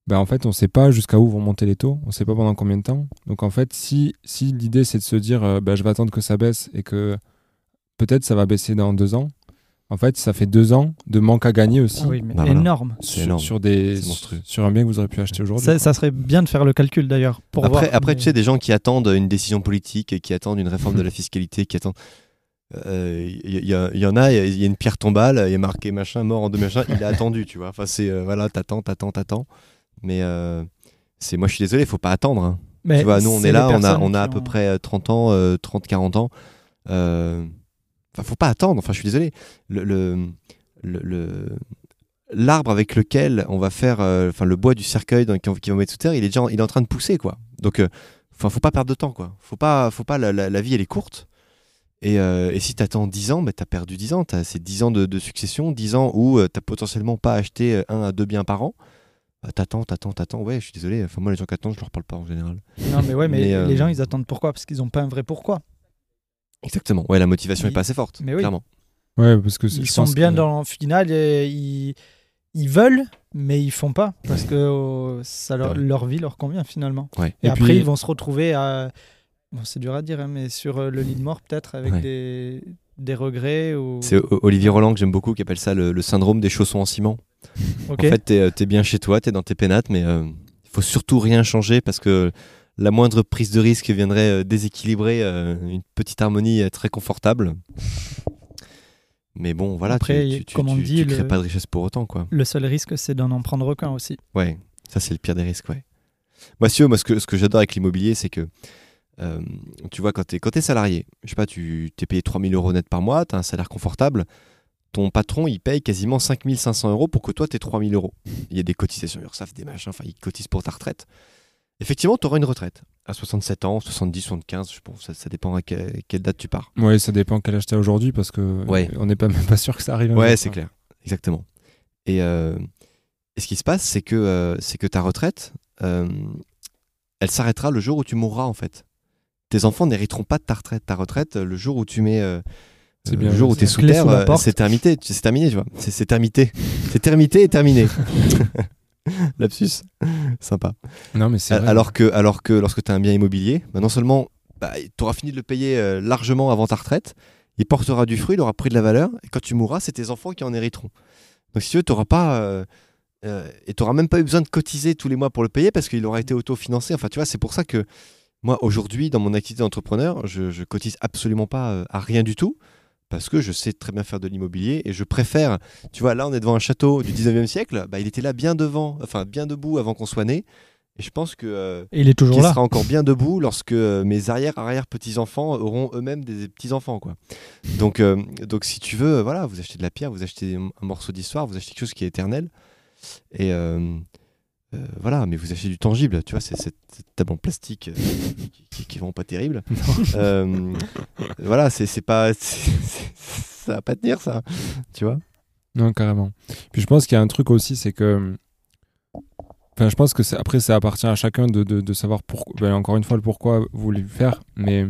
bah en fait, on ne sait pas jusqu'à où vont monter les taux, on ne sait pas pendant combien de temps. Donc en fait, si, si l'idée c'est de se dire bah, je vais attendre que ça baisse et que peut-être ça va baisser dans deux ans, en fait, ça fait deux ans de manque à gagner aussi.
Ah oui, mais énorme.
Sur, sur, des, sur un bien que vous auriez pu acheter aujourd'hui.
Ça, ça, serait bien de faire le calcul d'ailleurs.
Après, après tu sais, des gens qui attendent une décision politique, qui attendent une réforme de la fiscalité, qui attendent. Il euh, y, en a, il y, a une pierre tombale, il y a marqué machin, mort en deux machins, il a attendu, tu vois. Enfin, c'est euh, voilà, t'attends, t'attends, t'attends. Mais euh, c'est moi, je suis désolé, il faut pas attendre. Hein. Mais tu vois, nous, on est, là, on a, on a à peu près 30 ans, 30, 40 ans. Enfin, faut pas attendre. Enfin, je suis désolé. Le, le, l'arbre avec lequel on va faire, enfin, le bois du cercueil qui va mettre sous terre, il est déjà, il est en train de pousser, quoi. Donc, enfin, faut pas perdre de temps, quoi. Faut pas, faut pas. La, la vie, elle est courte. Euh, et, si tu attends 10 ans, bah, tu as perdu 10 ans. C'est 10 ans de, succession, 10 ans où euh, tu n'as potentiellement pas acheté euh, un à deux biens par an. Bah, t'attends, t'attends, t'attends. Ouais, je suis désolé. Enfin, moi, les gens qui attendent, je leur parle pas en général.
Non, mais ouais, mais, les gens, ils attendent pourquoi? Parce qu'ils n'ont pas un vrai pourquoi.
Exactement. Ouais, la motivation n'est pas assez forte, mais oui. clairement.
Ouais, parce que
ils sont bien dans le final et ils, ils veulent, mais ils font pas parce que oh, ça leur, leur, vie leur convient finalement. Et, après, ils vont se retrouver à c'est dur à dire, hein, mais sur euh, le lit de mort, peut-être, avec des, des, regrets ou...
C'est Olivier Roland que j'aime beaucoup qui appelle ça le, syndrome des chaussons en ciment. En fait, tu es, euh, bien chez toi, tu es dans tes pénates, mais euh, il faut surtout rien changer parce que la moindre prise de risque viendrait déséquilibrer une petite harmonie très confortable. Mais bon, voilà,
Après, tu,
tu, tu, dit, crées pas de richesse pour autant. quoi.
Le seul risque, c'est d'en en prendre aucun aussi.
Ouais, ça c'est le pire des risques, ouais. Moi, si, moi ce que, ce que j'adore avec l'immobilier, c'est que euh, tu vois, quand tu es, es, salarié, je sais pas, tu t'es payé 3000 euros net par mois, tu as un salaire confortable, ton patron, il paye quasiment 5500 euros pour que toi, tu aies 3000 euros. Il y a des cotisations URSAF, des machins, enfin, il cotise pour ta retraite. Effectivement, tu auras une retraite à 67 ans, 70, 75, je pense, ça, ça dépend à quelle, date tu pars.
Oui, ça dépend quel âge tu as aujourd'hui parce que on n'est pas, même pas sûr que ça arrive.
Ouais, c'est clair, exactement. Et, euh, et, ce qui se passe, c'est que, euh, c'est que ta retraite, elle s'arrêtera le jour où tu mourras en fait tes enfants n'hériteront pas de ta retraite. Ta retraite, le jour où tu mets. Euh, euh, le jour où tu es sous terre, euh, c'est terminé, c'est terminé, tu vois. C'est terminé. C'est terminé et terminé. Lapsus. Sympa.
Non, mais c'est
alors que, alors que lorsque tu as un bien immobilier, bah, non seulement bah, tu auras fini de le payer largement avant ta retraite, il portera du fruit, il aura pris de la valeur, et quand tu mourras, c'est tes enfants qui en hériteront. Donc si tu veux, tu n'auras pas. et tu n'auras même pas eu besoin de cotiser tous les mois pour le payer parce qu'il aura été autofinancé. Enfin, tu vois, c'est pour ça que moi, aujourd'hui, dans mon activité d'entrepreneur, je, je cotise absolument pas euh, à rien du tout parce que je sais très bien faire de l'immobilier et je préfère, tu vois, là on est devant un château du 19e siècle, bah, il était là bien devant, enfin bien debout avant qu'on soit né. Et je pense que
euh, il est toujours
sera encore bien debout lorsque euh, mes arrière arrière petits enfants auront eux-mêmes des petits enfants quoi. Donc donc si tu veux voilà, vous achetez de la pierre, vous achetez un morceau d'histoire, vous achetez quelque chose qui est éternel. Et euh, voilà, mais vous achetez du tangible, tu vois, c'est cette table en plastique euh, qui, qui, pas terrible. Euh, voilà, c'est pas. ça va pas tenir, ça, tu vois.
Non, carrément. Puis je pense qu'il y a un truc aussi, c'est que. Enfin, je pense que après, ça appartient à chacun de, de, savoir pourquoi. Ben, encore une fois, le pourquoi vous voulez le faire, mais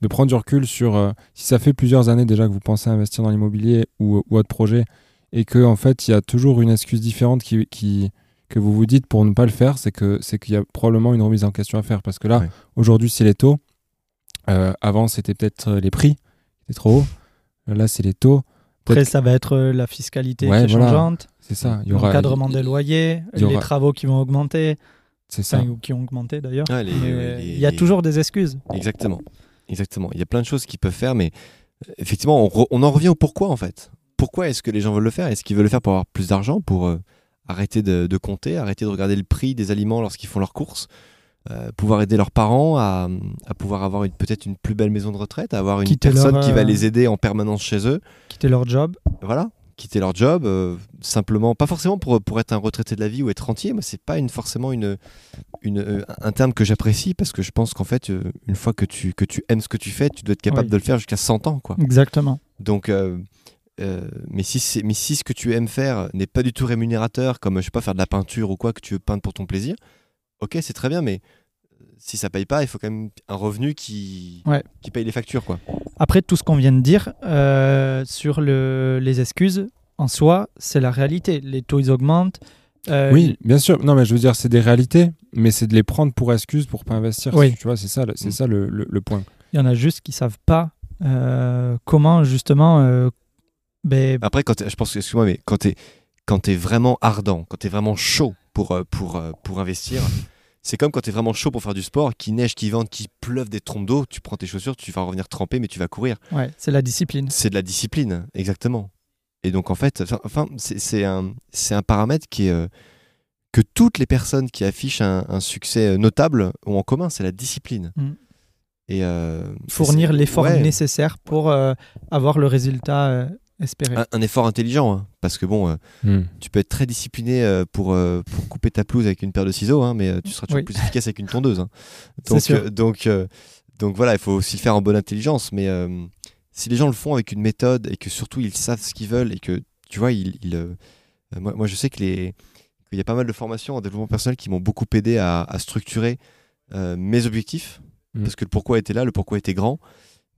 de prendre du recul sur si ça fait plusieurs années déjà que vous pensez investir dans l'immobilier ou, ou, autre projet, et que en fait, il y a toujours une excuse différente qui, qui que vous vous dites pour ne pas le faire, c'est que c'est qu'il y a probablement une remise en question à faire parce que là, aujourd'hui, c'est les taux. Euh, avant, c'était peut-être euh, les prix qui étaient trop hauts. Là, c'est les taux.
Après, ça va être euh, la fiscalité qui est changeante.
C'est ça.
Il y aura l'encadrement des loyers, les travaux qui vont augmenter.
C'est ça.
ou qui ont augmenté d'ailleurs. il y a toujours des excuses.
Exactement. Exactement. Il y a plein de choses qu'ils peuvent faire, mais effectivement, on, on, en revient au pourquoi en fait. Pourquoi est-ce que les gens veulent le faire? Est-ce qu'ils veulent le faire pour avoir plus d'argent, pour arrêter de, compter, arrêter de regarder le prix des aliments lorsqu'ils font leurs courses, euh, pouvoir aider leurs parents à, pouvoir avoir peut-être une plus belle maison de retraite, avoir une personne qui va euh, les aider en permanence chez eux.
Quitter leur job.
Voilà, quitter leur job, euh, simplement, pas forcément pour, pour être un retraité de la vie ou être entier, mais c'est pas une, forcément une, une, un terme que j'apprécie parce que je pense qu'en fait, une fois que tu, que tu aimes ce que tu fais, tu dois être capable de le faire jusqu'à 100 ans. Quoi.
Exactement.
Donc, euh, mais, si mais si ce que tu aimes faire n'est pas du tout rémunérateur, comme je sais pas faire de la peinture ou quoi, que tu veux peindre pour ton plaisir, ok, c'est très bien, mais euh, si ça paye pas, il faut quand même un revenu qui, qui paye les factures. Quoi.
Après, tout ce qu'on vient de dire euh, sur le, les excuses, en soi, c'est la réalité. Les taux, ils augmentent.
oui, bien sûr. Non, mais je veux dire, c'est des réalités, mais c'est de les prendre pour excuses pour pas investir. Oui. Tu vois, c'est ça, c'est mm. ça le, le, point.
Il y en a juste qui savent pas comment justement Ben,
Après, quand je pense, excuse-moi, mais quand t'es quand t'es vraiment ardent, quand t'es vraiment chaud pour euh, pour euh, pour investir, c'est comme quand t'es vraiment chaud pour faire du sport, qu'il neige, qu'il vente, qu'il pleuve des trompes d'eau, tu prends tes chaussures, tu vas revenir trempé, mais tu vas courir.
ouais, c'est la discipline.
C'est de la discipline, exactement. Et donc en fait, enfin- c'est un c'est un paramètre qui est euh, que toutes les personnes qui affichent un, un succès notable ont en commun, c'est la discipline.
Mm.
Et euh,
Fournir l'effort
ouais.
nécessaire pour euh, avoir le résultat
un, un effort intelligent, hein, parce que bon, euh,
Hmm.
tu peux être très discipliné euh, pour, euh, pour couper ta pelouse avec une paire de ciseaux, hein, mais euh, tu seras toujours
Oui.
plus efficace avec une tondeuse. hein. Donc,
sûr.
euh, donc, euh, donc voilà, il faut aussi le faire en bonne intelligence. Mais euh, si les gens le font avec une méthode et que surtout ils savent ce qu'ils veulent et que tu vois, ils, ils, moi, moi, je sais que les qu'il y a pas mal de formations en développement personnel qui m'ont beaucoup aidé à, à structurer euh, mes objectifs
Mm.
parce que le pourquoi était là, le pourquoi était grand.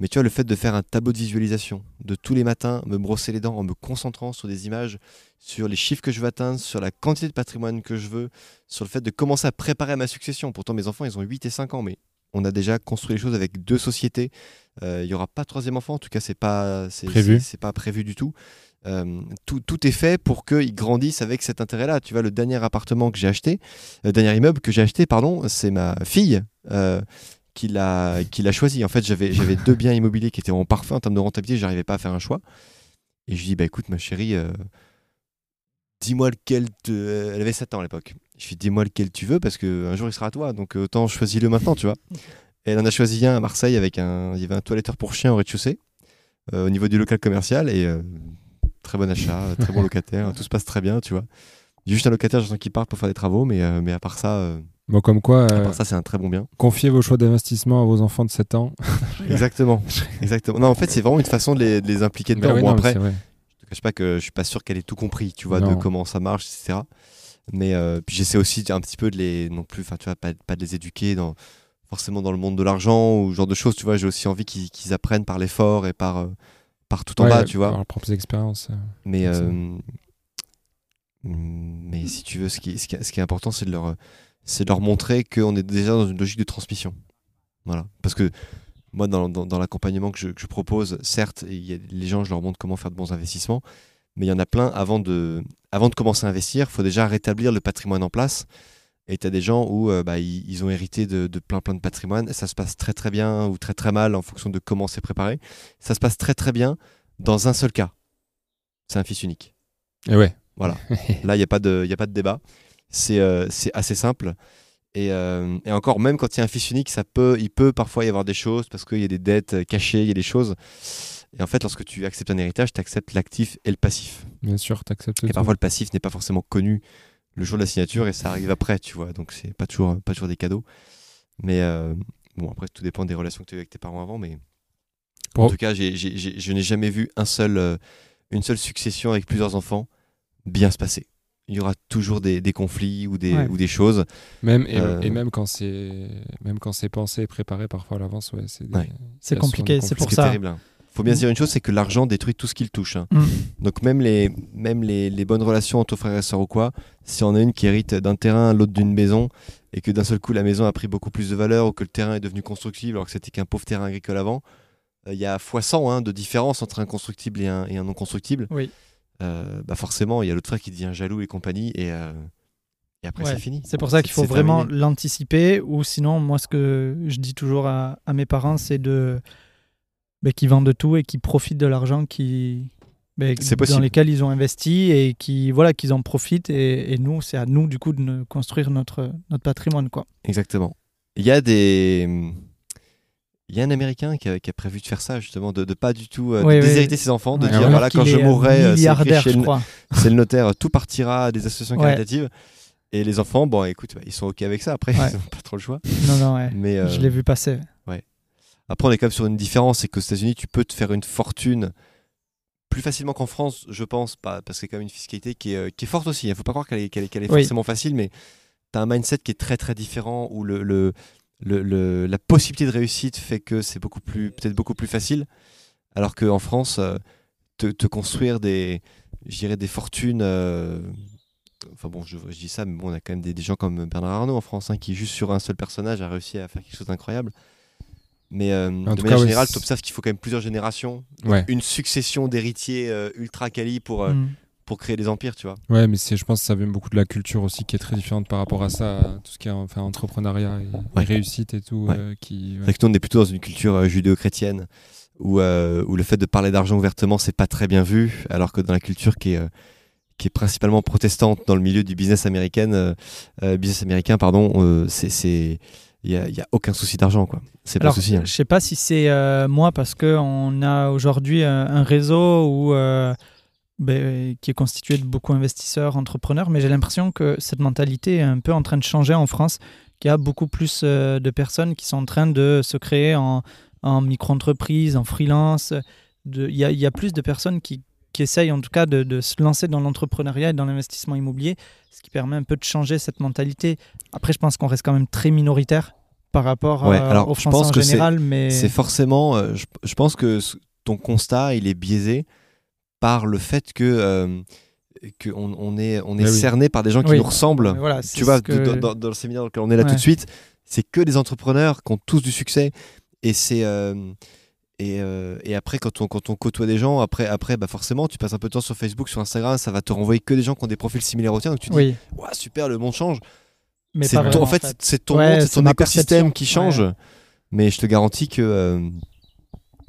Mais tu vois, le fait de faire un tableau de visualisation, de tous les matins me brosser les dents en me concentrant sur des images, sur les chiffres que je veux atteindre, sur la quantité de patrimoine que je veux, sur le fait de commencer à préparer ma succession. Pourtant, mes enfants, ils ont 8 et 5 ans, mais on a déjà construit les choses avec deux sociétés. Euh, Il n'y aura pas de troisième enfant, en tout cas, c'est pas, c'est,
Prévu.
c'est- c'est pas prévu du tout. Euh, tout, tout est fait pour qu'ils grandissent avec cet intérêt-là. Tu vois, le dernier appartement que j'ai acheté, le dernier immeuble que j'ai acheté, pardon, c'est ma fille euh, qui l'a qui l'a choisi. En fait, j'avais j'avais deux biens immobiliers qui étaient vraiment parfaits en termes de rentabilité. J'arrivais pas à faire un choix. Et je lui dis, bah écoute, ma chérie, euh, dis-moi lequel. te- Elle avait 7 ans à l'époque. Je lui dis, dis-moi lequel tu veux parce qu'un jour il sera à toi. Donc autant choisis-le maintenant, tu vois. Et elle en a choisi un à Marseille avec un. Il y avait un toiletteur pour chien au rez-de-chaussée euh, au niveau du local commercial. Et euh, très bon achat, très bon locataire. tout se passe très bien, tu vois. Juste un locataire, j'attends qu'il parte pour faire des travaux, mais, mais à part ça,
Bon, comme quoi, euh,
ça, c'est un très bon bien.
confiez vos choix d'investissement à vos enfants de 7 ans.
Exactement. Exactement. Non, en fait, c'est vraiment une façon de les, de les impliquer dedans.
Oui,
bon,
non, mais
après, je te cache pas que je suis pas sûr qu'elle ait tout compris, tu vois, de comment ça marche, etc. Mais euh, puis j'essaie aussi un petit peu de les, non plus, enfin, tu vois, pas, pas de les éduquer dans, forcément dans le monde de l'argent ou ce genre de choses, tu vois. J'ai aussi envie qu'ils apprennent par l'effort et par, euh, par tout en
Ouais,
bas, tu vois.
par leurs propres expériences.
Mais, euh, mais si tu veux, ce qui, ce qui, ce qui est important, c'est de leur, c'est de leur montrer qu'on est déjà dans une logique de transmission. Voilà. Parce que moi, dans, dans, dans l'accompagnement que je, que je propose, certes, il y a, les gens, je leur montre comment faire de bons investissements, mais il y en a plein, avant de, avant de commencer à investir, il faut déjà rétablir le patrimoine en place. Et tu as des gens où euh, bah, ils, ils ont hérité de, de plein plein de patrimoine. Ça se passe très très bien ou très très mal en fonction de comment c'est préparé. Ça se passe très très bien dans un seul cas. C'est un fils unique.
Et ouais.
Voilà. Là, il n'y a, pas de- y a pas de débat. C'est euh, c'est assez simple. Et, euh, et encore, même quand il y a un fils unique, ça peut, il peut parfois y avoir des choses parce qu'il y a des dettes euh, cachées, il y a des choses. Et en fait, lorsque tu acceptes un héritage, tu acceptes l'actif et le passif.
Bien sûr, t'acceptes
Et
tout.
parfois, le passif n'est pas forcément connu le jour de la signature et ça arrive après, tu vois. Donc, c'est pas toujours, pas toujours des cadeaux. Mais euh, bon, après, tout dépend des relations que tu as eues avec tes parents avant. Mais en tout cas, je n'ai jamais vu un seul, euh, une seule succession avec plusieurs enfants bien se passer. Il y aura toujours des, des conflits ou des,
Ouais.
ou des choses.
Même, et,
Euh,
et même quand c'est même quand c'est pensé et préparé parfois à l'avance, ouais, c'est des-
Ouais.
Compliqué, c'est pour ça.
terrible. hein. Faut bien se dire une chose, c'est que l'argent détruit tout ce qu'il touche. hein.
Mm.
Donc même les, même les, les bonnes relations entre frères et sœurs ou quoi, si on a une qui hérite d'un terrain, l'autre d'une maison, et que d'un seul coup la maison a pris beaucoup plus de valeur ou que le terrain est devenu constructible alors que c'était qu'un pauvre terrain agricole avant, euh, il y a fois 100 hein, de différence entre un constructible et un, et un non constructible.
Oui.
Euh, bah forcément, il y a l'autre frère qui devient jaloux et compagnie, et, euh, et après
Ouais,
c'est fini.
C'est pour ça qu'il faut vraiment l'anticiper. Ou sinon, moi, ce que je dis toujours à, à mes parents, c'est de ben, qu'ils vendent tout et qu'ils profitent de l'argent qui
C'est
dans lesquels ils ont investi et qui voilà qu'ils en profitent. Et, et nous, c'est à nous du coup de construire notre notre patrimoine, quoi.
Exactement. Il y a des. Il y a un Américain qui a, qui a prévu de faire ça, justement, de, de pas du tout euh,
oui.
déshériter ses enfants, de
Ouais.
dire voilà, quand je
euh,
mourrai, euh, c'est le,
crois.
c'est le notaire, tout partira à des associations
Ouais.
caritatives. Et les enfants, bon, écoute, ils sont OK avec ça. Après,
Ouais.
ils n'ont pas trop le choix.
Non, non, ouais.
Mais euh,
Je l'ai vu passer.
après, on est quand même sur une différence c'est qu'aux États-Unis, tu peux te faire une fortune plus facilement qu'en France, je pense, pas, parce que c'est quand même une fiscalité qui est, euh, qui est forte aussi. Il ne faut pas croire qu'elle est, est, qu'elle est
Oui.
forcément facile, mais tu as un mindset qui est très très différent où le, le, le- le- la possibilité de réussite fait que c'est beaucoup plus peut-être beaucoup plus facile. Alors qu'en France, euh, te, te construire des, des fortunes. euh, Enfin bon, je, je dis ça, mais bon, on a quand même des, des gens comme Bernard Arnault en France, hein, qui juste sur un seul personnage a réussi à faire quelque chose d'incroyable. Mais de manière générale, tu observes qu'il faut quand même plusieurs générations, une succession d'héritiers ultra quali pour, mm pour créer des empires, tu vois.
Ouais, mais je pense que ça vient beaucoup de la culture aussi qui est très différente par rapport à ça, tout ce qui est enfin, entrepreneuriat et, réussite et tout. Euh, qui,
C'est que nous, on est plutôt dans une culture euh, judéo-chrétienne où, euh, où le fait de parler d'argent ouvertement, c'est pas très bien vu, alors que dans la culture qui est, qui est principalement protestante dans le milieu du business américain, business américain, pardon, c'est il n'y a, y a, aucun souci d'argent quoi c'est pas souci hein.
je sais pas si c'est moi parce que on a aujourd'hui un, réseau où ben, qui est constitué de beaucoup d'investisseurs, entrepreneurs, mais j'ai l'impression que cette mentalité est un peu en train de changer en France, qu'il y a beaucoup plus euh, de personnes qui sont en train de se créer en, micro-entreprise, en freelance. Il y, y, a plus de personnes qui, qui essayent en tout cas de, se lancer dans l'entrepreneuriat et dans l'investissement immobilier, ce qui permet un peu de changer cette mentalité. Après, je pense qu'on reste quand même très minoritaire par rapport
ouais, alors,
aux Français en général. mais
C'est forcément, euh, je, je, pense que ton constat, il est biaisé par le fait que euh, qu'on on est, on est cerné par des gens qui nous ressemblent. tu vois, dans, le séminaire dans lequel on est là tout de suite, c'est que des entrepreneurs qui ont tous du succès. Et c'est. Euh, et, euh, et, après, quand on, quand on côtoie des gens, après, après bah forcément, tu passes un peu de temps sur Facebook, sur Instagram, ça va te renvoyer que des gens qui ont des profils similaires aux tiens. Donc tu te dis, super, le monde change. Mais c'est en fait, c'est ton monde, ton écosystème qui change. Mais je te garantis que,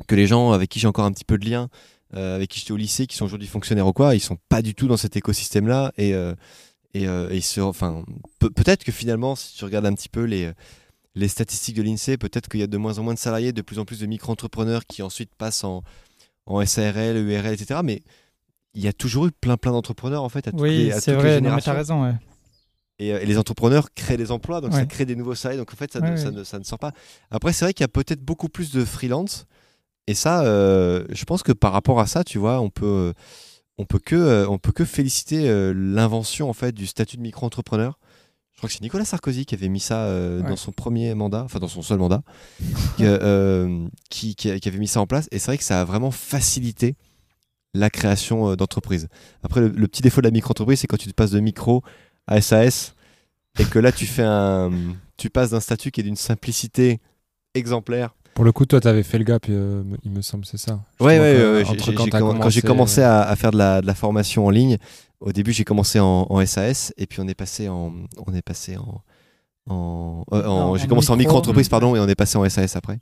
que les gens avec qui j'ai encore un petit peu de lien, euh, avec qui j'étais au lycée, qui sont aujourd'hui fonctionnaires ou quoi, ils sont pas du tout dans cet écosystème-là. Et, euh, et, euh, enfin, peut-être que finalement, si tu regardes un petit peu les, les statistiques de l'INSEE, peut-être qu'il y a de moins en moins de salariés, de plus en plus de micro-entrepreneurs qui ensuite passent en, en SARL, URL, etc. Mais il y a toujours eu plein plein d'entrepreneurs en fait à, toutes
oui,
les, à
c'est vrai, tu as raison. Ouais.
Et, les entrepreneurs créent des emplois, donc ça crée des nouveaux salariés. Donc en fait, ça, ça, ne, ça ne, sort pas. Après, c'est vrai qu'il y a peut-être beaucoup plus de freelance et ça, euh, je pense que par rapport à ça, tu vois, on peut, on peut que, euh, on peut que féliciter euh, l'invention en fait du statut de micro-entrepreneur. Je crois que c'est Nicolas Sarkozy qui avait mis ça dans son premier mandat, enfin dans son seul mandat, qui, qui, avait mis ça en place. Et c'est vrai que ça a vraiment facilité la création d'entreprises. Après, le, petit défaut de la micro-entreprise, c'est quand tu te passes de micro à SAS et que là, tu fais un, tu passes d'un statut qui est d'une simplicité exemplaire
pour le coup, toi, tu avais fait le gap, euh, il me semble, c'est ça.
Ouais, ouais, quand, j'ai commencé à, faire de la, de la, formation en ligne, au début, j'ai commencé en, SAS et puis on est passé en. On est passé en. en, euh, j'ai commencé en micro-entreprise, pardon, et on est passé en SAS après.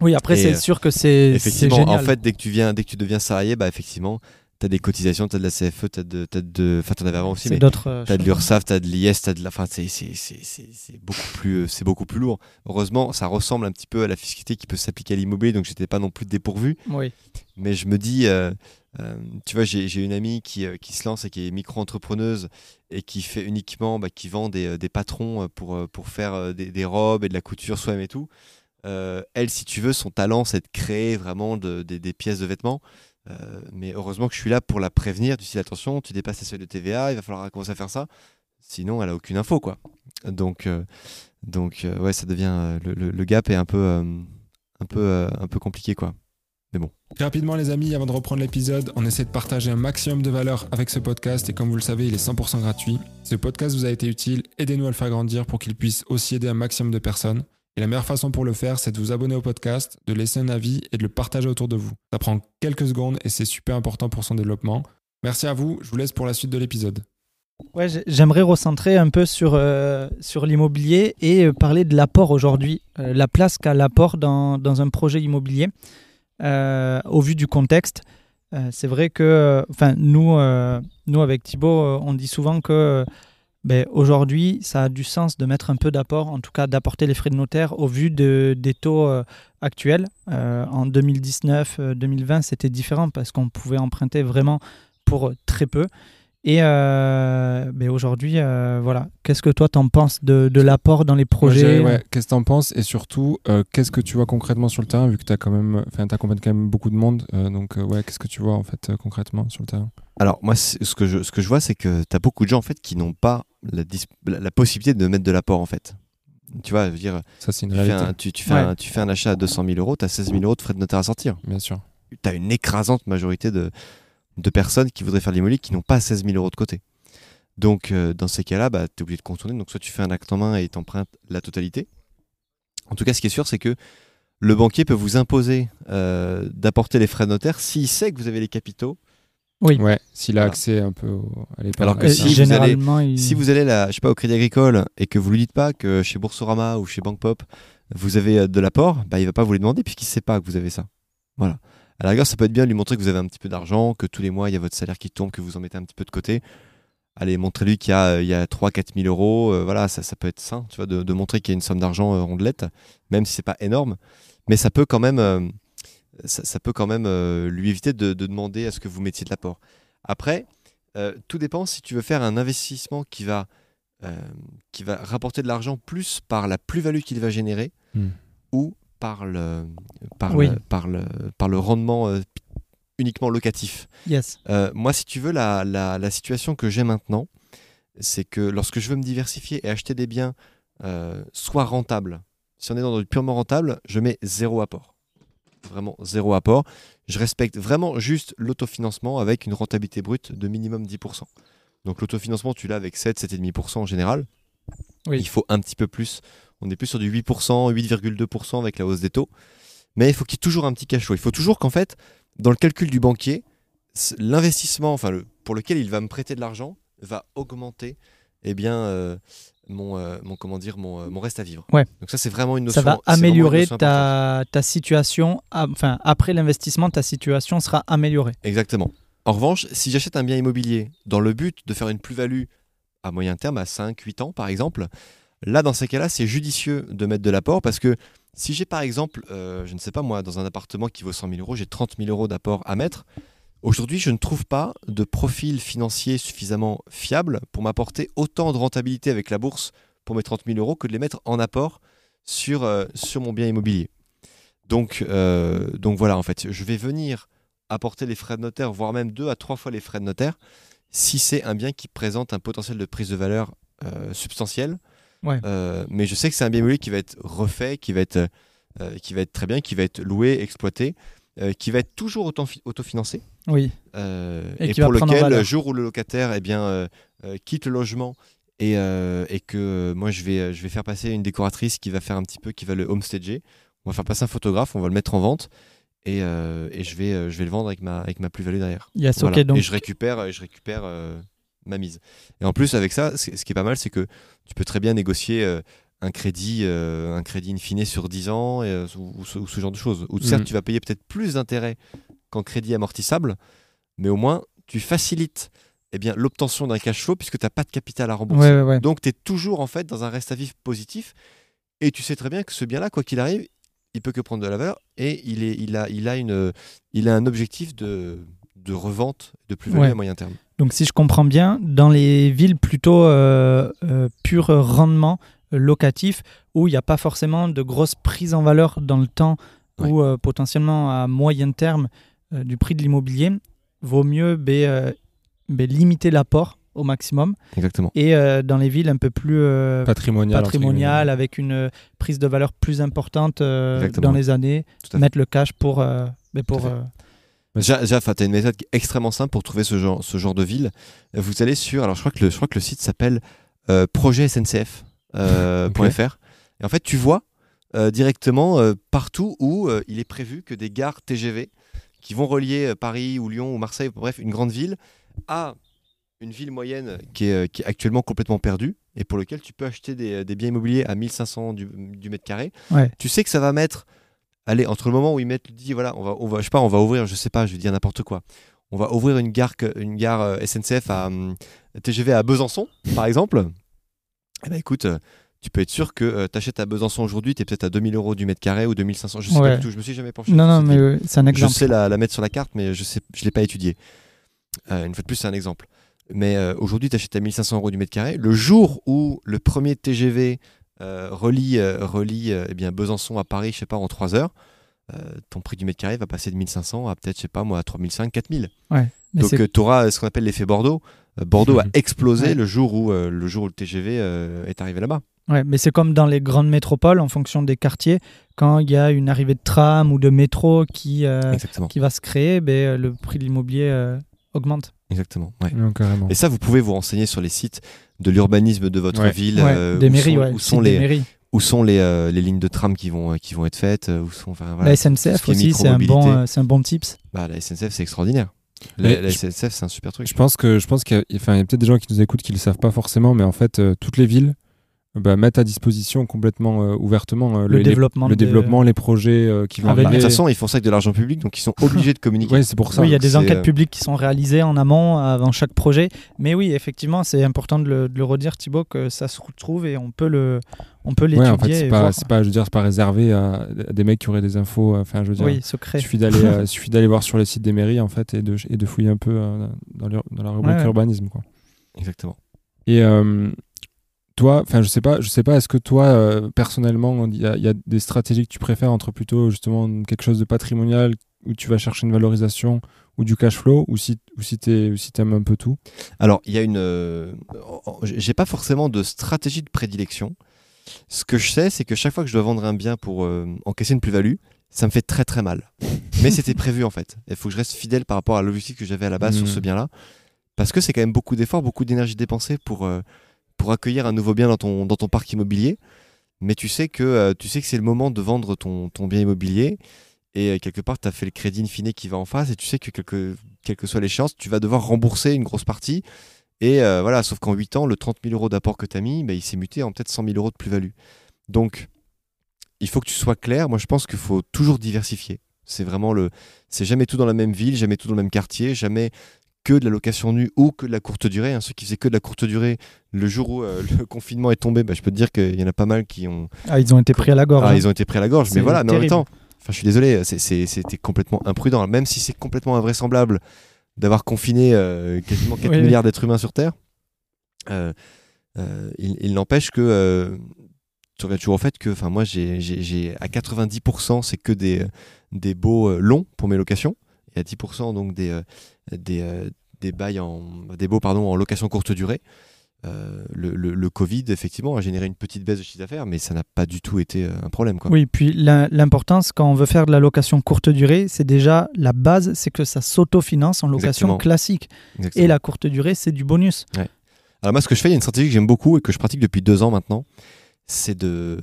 Oui, après, c'est sûr que c'est. Effectivement,
en fait, dès que tu, viens, dès que tu deviens salarié, bah, effectivement, T'as des cotisations, t'as de la CFE, t'as de, as de, enfin t'en avais avant aussi, mais
euh,
t'as de l'URSSAF, t'as de l'IS, t'as de la, enfin c'est c'est beaucoup plus euh, c'est beaucoup plus lourd. Heureusement, ça ressemble un petit peu à la fiscalité qui peut s'appliquer à l'immobilier, donc j'étais pas non plus dépourvu.
Oui.
Mais je me dis, euh, tu vois, j'ai une amie qui, qui se lance et qui est micro-entrepreneuse et qui fait uniquement, bah, qui vend des, des, patrons pour pour faire des, des, robes et de la couture soi-même et tout. elle, si tu veux, son talent, c'est de créer vraiment de, des pièces de vêtements. Euh, mais heureusement que je suis là pour la prévenir du style attention, tu dépasses les seuils de TVA, il va falloir commencer à faire ça. Sinon, elle a aucune info, quoi. Donc, euh, donc euh, ouais, ça devient le, le, gap est un peu, un peu, un peu compliqué, quoi. Mais bon.
Rapidement, les amis, avant de reprendre l'épisode, on essaie de partager un maximum de valeur avec ce podcast et comme vous le savez, il est 100% gratuit. Si ce podcast vous a été utile, aidez-nous à le faire grandir pour qu'il puisse aussi aider un maximum de personnes. Et la meilleure façon pour le faire, c'est de vous abonner au podcast, de laisser un avis et de le partager autour de vous. Ça prend quelques secondes et c'est super important pour son développement. Merci à vous, je vous laisse pour la suite de l'épisode.
Ouais, j'aimerais recentrer un peu sur, euh, sur l'immobilier et euh, parler de l'apport aujourd'hui, euh, la place qu'a l'apport dans, dans, un projet immobilier au vu du contexte. c'est vrai que enfin nous, nous, avec Thibaut, on dit souvent que ben, aujourd'hui, ça a du sens de mettre un peu d'apport, en tout cas d'apporter les frais de notaire au vu de, des taux euh, actuels. Euh, en 2019-2020, euh, c'était différent parce qu'on pouvait emprunter vraiment pour très peu. Et ben, aujourd'hui, voilà, qu'est-ce que toi t'en penses de, de l'apport dans les projets
ouais, Qu'est-ce que t'en penses Et surtout, qu'est-ce que tu vois concrètement sur le terrain, vu que tu as quand même, enfin, quand même beaucoup de monde. donc, ouais, qu'est-ce que tu vois en fait concrètement sur le terrain?
Alors, moi, ce que, je, ce que je vois, c'est que tu as beaucoup de gens en fait qui n'ont pas la, possibilité de mettre de l'apport en fait. Tu vois, je veux dire,
ça c'est une
tu,
fais
un, tu, fais un, tu, fais un, achat à 200 000 euros, tu as 16 000 euros de frais de notaire à sortir.
Bien sûr.
Tu as une écrasante majorité de, de personnes qui voudraient faire l'immobilier qui n'ont pas 16 000 euros de côté. Donc, euh, dans ces cas-là, bah, tu es obligé de contourner. Donc, soit tu fais un acte en main et t'empruntes la totalité. En tout cas, ce qui est sûr, c'est que le banquier peut vous imposer d'apporter les frais de notaire s'il sait que vous avez les capitaux
oui. Ouais, s'il a accès un peu à l'épargne.
Alors que si, vous allez, si vous allez là, je sais pas, au Crédit Agricole et que vous lui dites pas que chez Boursorama ou chez Bank Pop, vous avez euh, de l'apport, bah, il va pas vous les demander puisqu'il sait pas que vous avez ça. Voilà. À la rigueur, ça peut être bien de lui montrer que vous avez un petit peu d'argent, que tous les mois, il y a votre salaire qui tombe, que vous en mettez un petit peu de côté. Allez, montrez-lui qu'il y a, il y a 3-4 000 euros. Euh, voilà, ça, ça peut être sain, tu vois, de, montrer qu'il y a une somme d'argent euh, rondelette, même si c'est pas énorme. Mais ça peut quand même ça, peut quand même euh, lui éviter de, demander à ce que vous mettiez de l'apport. Après, euh, tout dépend si tu veux faire un investissement qui va, euh, qui va rapporter de l'argent plus par la plus-value qu'il va générer hmm. ou par le, par, par, le, par le rendement uniquement locatif.
Yes.
moi, si tu veux, la, la, la situation que j'ai maintenant, c'est que lorsque je veux me diversifier et acheter des biens soit rentables, si on est dans du purement rentable, je mets zéro apport vraiment zéro apport. Je respecte vraiment juste l'autofinancement avec une rentabilité brute de minimum 10%. Donc l'autofinancement, tu l'as avec 7, 7,5% en général. Oui. Il faut un petit peu plus. On est plus sur du 8%, 8,2% avec la hausse des taux. Mais il faut qu'il y ait toujours un petit cash flow. Il faut toujours qu'en fait, dans le calcul du banquier, l'investissement enfin, le, pour lequel il va me prêter de l'argent va augmenter eh bien, euh, mon, euh, mon, comment dire, mon, euh, mon, reste à vivre.
Ouais.
Donc ça, c'est vraiment une notion.
Ça va améliorer ta, ta, situation. Enfin, après l'investissement, ta situation sera améliorée.
Exactement. En revanche, si j'achète un bien immobilier dans le but de faire une plus-value à moyen terme, à 5-8 ans par exemple, là, dans ces cas-là, c'est judicieux de mettre de l'apport parce que si j'ai par exemple, je ne sais pas moi, dans un appartement qui vaut 100 000 euros, j'ai 30 000 euros d'apport à mettre, Aujourd'hui, je ne trouve pas de profil financier suffisamment fiable pour m'apporter autant de rentabilité avec la bourse pour mes 30 000 euros que de les mettre en apport sur, euh, sur mon bien immobilier. Donc, euh, donc voilà, en fait, je vais venir apporter les frais de notaire, voire même deux à trois fois les frais de notaire, si c'est un bien qui présente un potentiel de prise de valeur euh, substantiel. mais je sais que c'est un bien immobilier qui va être refait, qui va être, qui va être très bien, qui va être loué, exploité. Euh, qui va être toujours autofinancé.
Oui.
Euh, et, pour lequel, le jour où le locataire eh bien, euh, quitte le logement et, et, que moi je vais, je vais faire passer une décoratrice qui va faire un petit peu, qui va le homestager, on va faire passer un photographe, on va le mettre en vente. Et, et je, vais, je vais le vendre avec ma, avec ma plus-value derrière.
Yes,
donc...
Et
je récupère, je récupère ma mise. Et en plus, avec ça, ce qui est pas mal, c'est que tu peux très bien négocier un crédit, euh, un crédit in fine sur 10 ans euh, ou, ce, genre de choses. Ou certes, mm. tu vas payer peut-être plus d'intérêt qu'en crédit amortissable, mais au moins tu facilites eh bien, l'obtention d'un cash flow puisque tu n'as pas de capital à rembourser. Donc tu es toujours en fait dans un reste à vivre positif et tu sais très bien que ce bien-là, quoi qu'il arrive, il peut que prendre de la valeur et il, est, il, a, il, a, une, il a un objectif de, de revente de plus-value à moyen terme.
Donc si je comprends bien, dans les villes plutôt euh, pur rendement, locatif où il n'y a pas forcément de grosses prises en valeur dans le temps ou euh, potentiellement à moyen terme euh, du prix de l'immobilier, vaut mieux ben, euh, ben, limiter l'apport au maximum.
Exactement.
Et dans les villes un peu plus
patrimoniales,
patrimonial, avec une prise de valeur plus importante dans les années, mettre le cash pour... Ben, pour
Déjà, tu as une méthode extrêmement simple pour trouver ce genre, ce genre de ville. Vous allez sur, alors je crois que le, je crois que le site s'appelle Projet SNCF. Euh. Et en fait, tu vois euh, directement euh, partout où il est prévu que des gares TGV qui vont relier Paris ou Lyon ou Marseille, bref, une grande ville, à une ville moyenne qui est, qui est, actuellement complètement perdue et pour lequel tu peux acheter des, des biens immobiliers à 1500 du, du mètre carré. Tu sais que ça va mettre, allez, entre le moment où ils mettent, dit voilà, on va, on va, je sais pas, on va ouvrir, je sais pas, je vais dire n'importe quoi. On va ouvrir une gare, une gare SNCF à TGV à Besançon, par exemple. Eh ben écoute, euh, tu peux être sûr que euh, tu achètes à Besançon aujourd'hui, tu es peut-être à 2000 euros du mètre carré ou 2500, je sais pas du tout, je me suis jamais penché.
Non, non, mais c'est un exemple.
Je sais la, mettre sur la carte, mais je ne je l'ai pas étudié. Euh, une fois de plus, c'est un exemple. Mais aujourd'hui, tu achètes à 1500 euros du mètre carré. Le jour où le premier TGV relie, relie eh bien, Besançon à Paris, je sais pas, en 3 heures, ton prix du mètre carré va passer de 1500 à peut-être, je sais pas moi, à 3500, 4000.
Ouais,
Donc tu auras ce qu'on appelle l'effet Bordeaux. Bordeaux a explosé le, jour où, euh, le jour où le TGV euh, est arrivé là-bas.
Ouais, mais c'est comme dans les grandes métropoles, en fonction des quartiers, quand il y a une arrivée de tram ou de métro qui, euh, qui va se créer, ben, le prix de l'immobilier augmente.
Exactement. Et ça, vous pouvez vous renseigner sur les sites de l'urbanisme de votre ville,
des mairies,
où sont, les, où sont les, les, lignes de tram qui vont, qui vont être faites où sont,
La SNCF aussi, c'est un, bon, c'est un bon tips.
Bah, la SNCF, c'est extraordinaire. La, SNCF, c'est un super truc.
Je pense que je pense qu'il y a, a peut-être des gens qui nous écoutent qui le savent pas forcément, mais en fait, toutes les villes bah, mettre à disposition complètement euh, ouvertement
euh, le, développement,
le développement, les projets euh, qui vont arriver.
De toute façon, ils font ça avec de l'argent public, donc ils sont obligés de communiquer.
oui, c'est pour ça.
Oui, il y a des enquêtes publiques qui sont réalisées en amont avant chaque projet. Mais oui, effectivement, c'est important de le, de le, redire, Thibaut, que ça se retrouve et on peut le, on peut l'étudier. Ouais, en fait,
c'est pas, pas, je veux dire, c'est pas réservé à, des mecs qui auraient des infos. Enfin, je veux dire,
oui, secret.
Il suffit d'aller, suffit d'aller voir sur les sites des mairies en fait et de, et de fouiller un peu dans, dans, la rubrique urbanisme, quoi.
Exactement.
Et toi, enfin, je sais pas, je sais pas, est-ce que toi, euh, personnellement, il y, a des stratégies que tu préfères entre plutôt justement quelque chose de patrimonial où tu vas chercher une valorisation ou du cash flow ou si, ou si tu si aimes un peu tout?
Alors, il y a une. Euh, j'ai pas forcément de stratégie de prédilection. Ce que je sais, c'est que chaque fois que je dois vendre un bien pour euh, encaisser une plus-value, ça me fait très très mal. Mais c'était prévu en fait. Il faut que je reste fidèle par rapport à l'objectif que j'avais à la base sur ce mmh. bien-là. Parce que c'est quand même beaucoup d'efforts, beaucoup d'énergie dépensée pour, pour accueillir un nouveau bien dans ton, dans ton parc immobilier. Mais tu sais que, euh, tu sais que c'est le moment de vendre ton, ton bien immobilier. Et euh, quelque part, tu as fait le crédit in fine qui va en face. Et tu sais que, quelque, quelle que soit l'échéance, tu vas devoir rembourser une grosse partie. Et euh, voilà, sauf qu'en 8 ans, le 30 000 euros d'apport que tu as mis, bah, il s'est muté en peut-être 100 000 euros de plus-value. Donc, il faut que tu sois clair. Moi, je pense qu'il faut toujours diversifier. C'est vraiment le. C'est jamais tout dans la même ville, jamais tout dans le même quartier, jamais que de la location nue ou que de la courte durée. Hein. Ceux qui faisaient que de la courte durée, le jour où euh, le confinement est tombé, bah, je peux te dire qu'il y en a pas mal qui ont.
Ah, ils ont été pris à la gorge.
Ah, hein. ils ont été pris à la gorge. Mais voilà, mais en même temps, enfin, je suis désolé, c'était complètement imprudent. Même si c'est complètement invraisemblable d'avoir confiné euh, quasiment 4 milliards d'êtres humains sur Terre, euh, il, n'empêche que tu reviens toujours au fait que moi, j'ai à 90%, c'est que des, des beaux longs pour mes locations. Et à 10%, donc des des, euh, des bails en des baux pardon en location courte durée. Euh, le, le, Covid, effectivement, a généré une petite baisse de chiffre d'affaires, mais ça n'a pas du tout été euh, un problème. Quoi.
Oui, puis l'importance quand on veut faire de la location courte durée, c'est déjà la base, c'est que ça s'autofinance en location classique. Et la courte durée, c'est du bonus.
Alors moi, ce que je fais, il y a une stratégie que j'aime beaucoup et que je pratique depuis deux ans maintenant, c'est de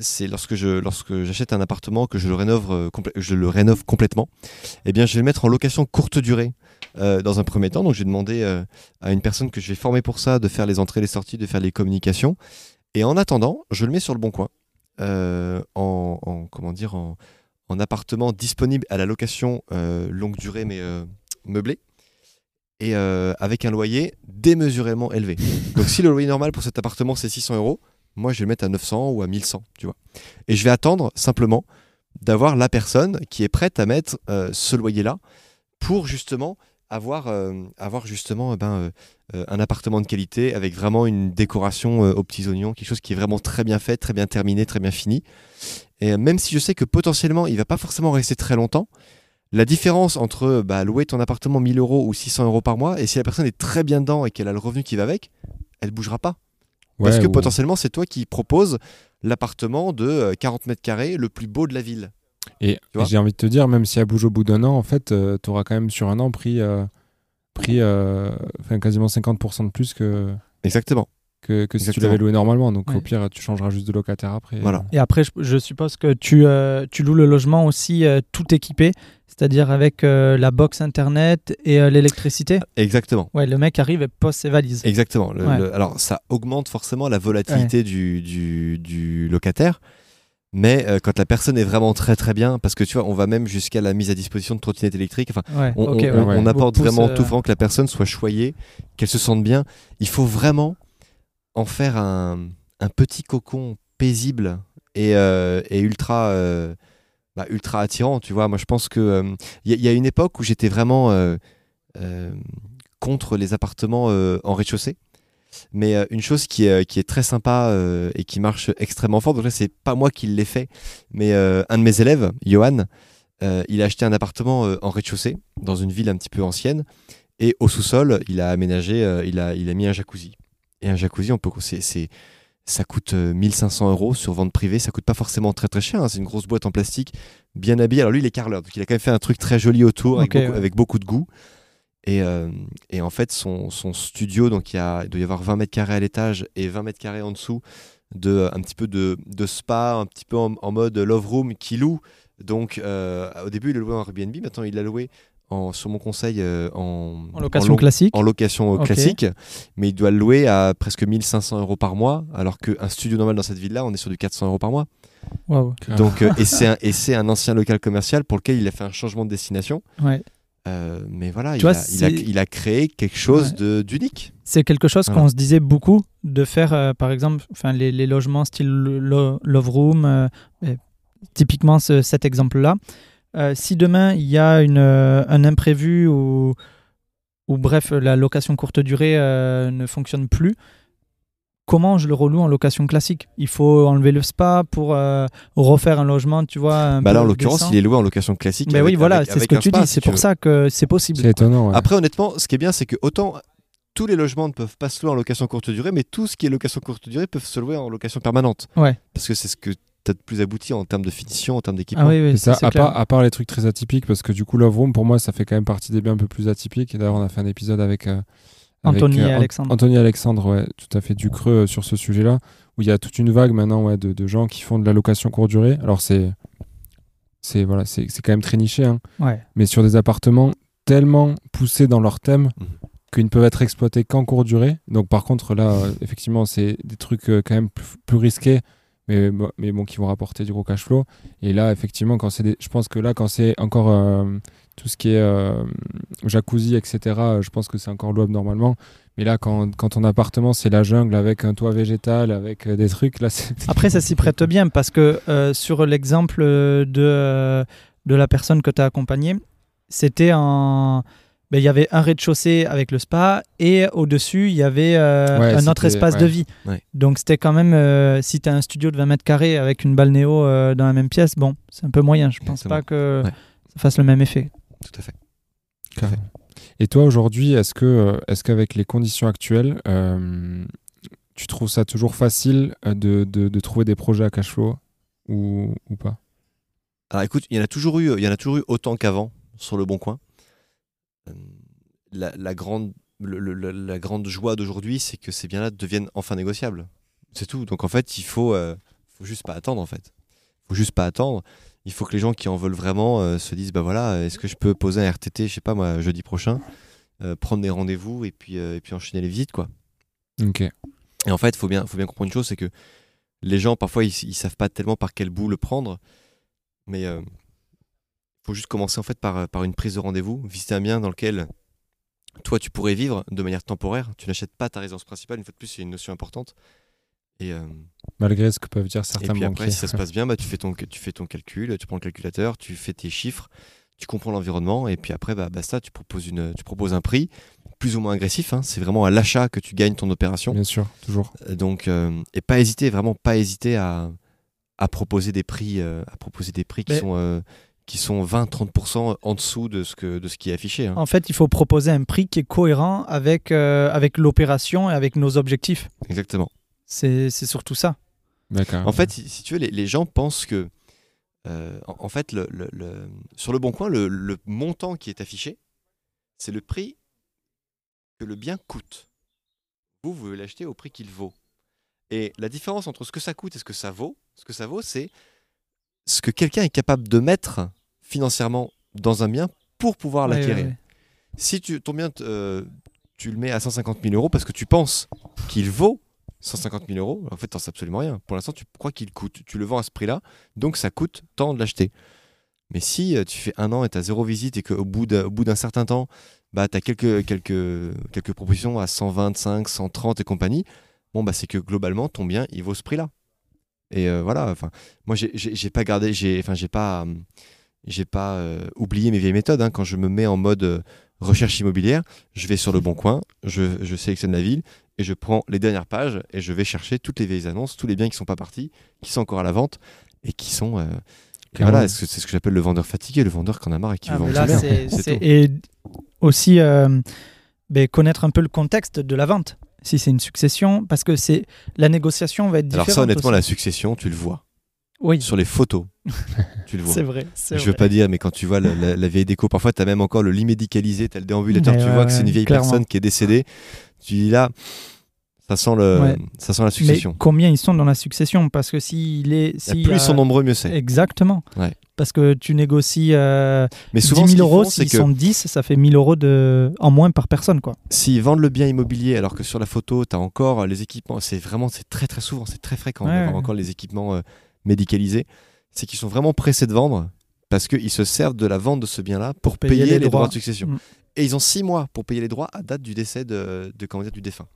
c'est lorsque lorsque j'achète un appartement que je le rénove euh, je le rénove complètement eh bien je vais le mettre en location courte durée euh, dans un premier temps. Donc je vais demander euh, à une personne que je vais former pour ça de faire les entrées les sorties de faire les communications. Et en attendant je le mets sur le bon coin en, comment dire en, appartement disponible à la location longue durée mais meublé et avec un loyer démesurément élevé. Donc si le loyer normal pour cet appartement c'est 600 euros moi je vais le mettre à 900 ou à 1100, tu vois. Et je vais attendre simplement d'avoir la personne qui est prête à mettre euh, ce loyer-là pour justement avoir, euh, justement eh ben, euh, un appartement de qualité avec vraiment une décoration aux petits oignons, quelque chose qui est vraiment très bien fait, très bien terminé, très bien fini. Et même si je sais que potentiellement il va pas forcément rester très longtemps, la différence entre bah, louer ton appartement 1000 euros ou 600 euros par mois, et si la personne est très bien dedans et qu'elle a le revenu qui va avec, elle bougera pas. Parce que potentiellement, c'est toi qui proposes l'appartement de 40 euh, mètres carrés le plus beau de la ville.
Et, j'ai envie de te dire, même si elle bouge au bout d'un an, en fait, euh, tu auras quand même sur un an pris, euh, pris quasiment 50% de plus que.
Exactement.
Que, que si tu l'avais loué normalement. Donc au pire, tu changeras juste de locataire après.
Voilà.
Et après, je, suppose que tu, tu loues le logement aussi tout équipé c'est-à-dire avec euh, la box internet et euh, l'électricité
Exactement.
Ouais, le mec arrive et pose ses valises.
Exactement. alors ça augmente forcément la volatilité du, du, locataire. Mais euh, quand la personne est vraiment très très bien, parce que tu vois, on va même jusqu'à la mise à disposition de trottinettes électriques. Enfin, on, apporte vraiment tout vraiment que la personne soit choyée, qu'elle se sente bien. Il faut vraiment en faire un, un petit cocon paisible et, et ultra bah, ultra attirant. Tu vois, moi je pense que il euh, y, a une époque où j'étais vraiment euh, euh, contre les appartements en rez-de-chaussée. Mais une chose qui est, qui est très sympa et qui marche extrêmement fort, donc là c'est pas moi qui l'ai fait, mais un de mes élèves, Johan, il a acheté un appartement en rez-de-chaussée dans une ville un petit peu ancienne et au sous-sol il a aménagé, il, a, il a mis un jacuzzi. Et un jacuzzi, on peut, c'est, ça coûte 1500 euh, euros sur vente privée. Ça coûte pas forcément très très cher. Hein. C'est une grosse boîte en plastique, bien habillée. Alors lui, il est carreleur, donc il a quand même fait un truc très joli autour avec, beaucoup, de goût. Et, euh, et en fait, son, son, studio, donc il, y a, il doit y avoir 20 mètres carrés à l'étage et 20 mètres carrés en dessous, de un petit peu de, de spa, un petit peu en, mode love room qui loue. Donc au début il le louait en Airbnb, maintenant il l'a loué en, sur mon conseil en,
location classique.
En location classique, mais il doit le louer à presque 1500 euros par mois, alors qu'un studio normal dans cette ville-là, on est sur du 400 euros par mois. Donc, et c'est un, et c'est un ancien local commercial pour lequel il a fait un changement de destination.
Ouais.
Euh, mais voilà, il, a, il, a, il, a, créé quelque chose de d'unique.
C'est quelque chose qu'on se disait beaucoup de faire, euh, par exemple, enfin les, les, logements style Love Room, euh, typiquement cet exemple-là. Si demain il y a une, un imprévu ou, ou bref la location courte durée ne fonctionne plus, comment je le reloue en location classique? Il faut enlever le spa pour euh, refaire un logement, tu vois.
bah là, en l'occurrence, il est loué en location classique.
Mais oui, voilà, c'est ce que tu dis. C'est pour ça que c'est possible.
C'est étonnant.
Après, honnêtement, ce qui est bien, c'est que autant tous les logements ne peuvent pas se louer en location courte durée, mais tout ce qui est location courte durée peuvent se louer en location permanente.
Ouais.
Parce que c'est ce que de plus abouti en termes de finition, en termes d'équipement.
Ah oui, oui,
ça, à, part, à, part, les trucs très atypiques, parce que du coup, Love Room, pour moi, ça fait quand même partie des biens un peu plus atypiques. Et d'ailleurs, on a fait un épisode avec. Euh,
Anthony et Alexandre.
Anthony Alexandre, ouais, tout à fait du creux euh, sur ce sujet-là, où il y a toute une vague maintenant ouais, de, de, gens qui font de la location courte durée. Alors c'est c'est voilà, c'est quand même très niché, hein.
ouais.
mais sur des appartements tellement poussés dans leur thème mhm. qu'ils ne peuvent être exploités qu'en courte durée. Donc par contre là, euh, effectivement, c'est des trucs euh, quand même plus, risqués, mais, mais bon, qui vont rapporter du gros cash flow. Et là, effectivement, quand c'est je pense que là, quand c'est encore tout ce qui est euh, jacuzzi, etc., euh, je pense que c'est encore louable normalement. Mais là, quand, quand ton appartement, c'est la jungle avec un toit végétal, avec euh, des trucs, là.
Après, ça s'y prête bien parce que sur l'exemple de, de la personne que tu as accompagnée, c'était un... Ben, il y avait un rez-de-chaussée avec le spa et au-dessus, il y avait un autre espace de vie. Donc, c'était quand même, si tu as un studio de 20 mètres carrés avec une balnéo dans la même pièce, bon, c'est un peu moyen. Je pense pas que ça fasse le même effet.
Tout à fait.
Et toi, aujourd'hui, est-ce que, euh, est-ce qu'avec les conditions actuelles, euh, tu trouves ça toujours facile euh, de, de, trouver des projets à cash flow ou, ou pas?
Alors écoute, il y en a toujours eu, il y en a toujours eu autant qu'avant sur le Bon Coin. La, la grande, la grande joie d'aujourd'hui, c'est que ces biens-là deviennent enfin négociables. C'est tout. Donc en fait, il faut, faut juste pas attendre en fait. Faut juste pas attendre il faut que les gens qui en veulent vraiment euh, se disent bah voilà, est-ce que je peux poser un RTT, je sais pas moi, jeudi prochain, euh, prendre des rendez-vous et puis euh, et puis enchaîner les visites quoi.
Ok.
Et en fait, faut bien faut bien comprendre une chose, c'est que les gens parfois ils, ils savent pas tellement par quel bout le prendre, mais faut juste commencer en fait par par une prise de rendez-vous, visiter un bien dans lequel toi tu pourrais vivre de manière temporaire. Tu n'achètes pas ta résidence principale. Une fois de plus, c'est une notion importante. Et, euh,
Malgré ce que peuvent dire certains
et puis
après,
si ça se passe bien, bah, tu, fais ton, tu fais ton calcul, tu prends le calculateur, tu fais tes chiffres, tu comprends l'environnement, et puis après, bah, basta, tu proposes, une, tu proposes un prix plus ou moins agressif. Hein. c'est vraiment à l'achat que tu gagnes ton opération.
Bien sûr, toujours.
Euh, donc, euh, et pas hésiter, vraiment pas hésiter à, à proposer des prix, à proposer des prix qui sont qui sont 20-30% en dessous de ce, que, de ce qui est affiché. Hein.
En fait, il faut proposer un prix qui est cohérent avec, avec l'opération et avec nos objectifs.
Exactement.
C'est surtout ça.
En fait, si, tu veux, les, gens pensent que, euh, en, fait, le, sur le bon coin, le, montant qui est affiché, c'est le prix que le bien coûte. Vous, vous l'acheter au prix qu'il vaut. Et la différence entre ce que ça coûte et ce que ça vaut, ce que ça vaut, c'est ce que quelqu'un est capable de mettre financièrement dans un bien pour pouvoir l'acquérir. Si tu, ton bien, euh, tu le mets à 150 000 euros parce que tu penses qu'il vaut 150 000 euros, en fait, t'en sais absolument rien. Pour l'instant, tu crois qu'il coûte. Tu le vends à ce prix-là, donc ça coûte tant de l'acheter. Mais si euh, tu fais un an et tu as zéro visite et qu'au bout d'un certain temps, bah, tu as quelques, quelques, quelques propositions à 125, 130 et compagnie, bon, bah, c'est que globalement, ton bien, il vaut ce prix-là. Et euh, voilà, enfin, moi, j'ai pas gardé, j'ai pas, j'ai pas euh, oublié mes vieilles méthodes. Hein. Quand je me mets en mode recherche immobilière, je vais sur le bon coin, je, je sélectionne la ville et je prends les dernières pages et je vais chercher toutes les vieilles annonces, tous les biens qui sont pas partis, qui sont encore à la vente et qui sont. Euh, voilà, c'est ce que j'appelle le vendeur fatigué, le vendeur qui en a marre et qui ah, veut vendre
Et aussi euh, ben, connaître un peu le contexte de la vente. Si c'est une succession, parce que c'est la négociation va être différente.
Alors ça, honnêtement, la succession, tu le vois.
Oui.
Sur les photos, tu le vois.
c'est vrai.
Je ne veux pas dire, mais quand tu vois la, vieille déco, parfois tu as même encore le lit médicalisé, tu as le déambulateur, tu vois que c'est une vieille personne qui est décédée. Tu dis là, Ça sent, le, ça sent la succession.
Mais combien ils sont dans la succession? Parce que s'il est.
plus ils sont nombreux, mieux c'est.
Exactement.
Ouais.
Parce que tu négocies euh, mais souvent, 10 000 euros, s'ils sont 10, ça fait 1000 euros de... en moins par personne. quoi.
S'ils vendent le bien immobilier, alors que sur la photo, tu as encore les équipements, c'est vraiment, c'est très très souvent, c'est très fréquent d'avoir encore les équipements euh, médicalisés, c'est qu'ils sont vraiment pressés de vendre parce qu'ils se servent de la vente de ce bien-là pour payer, les, droits. de succession. Mm. Et ils ont 6 mois pour payer les droits à date du décès de, de comment dire, du défunt.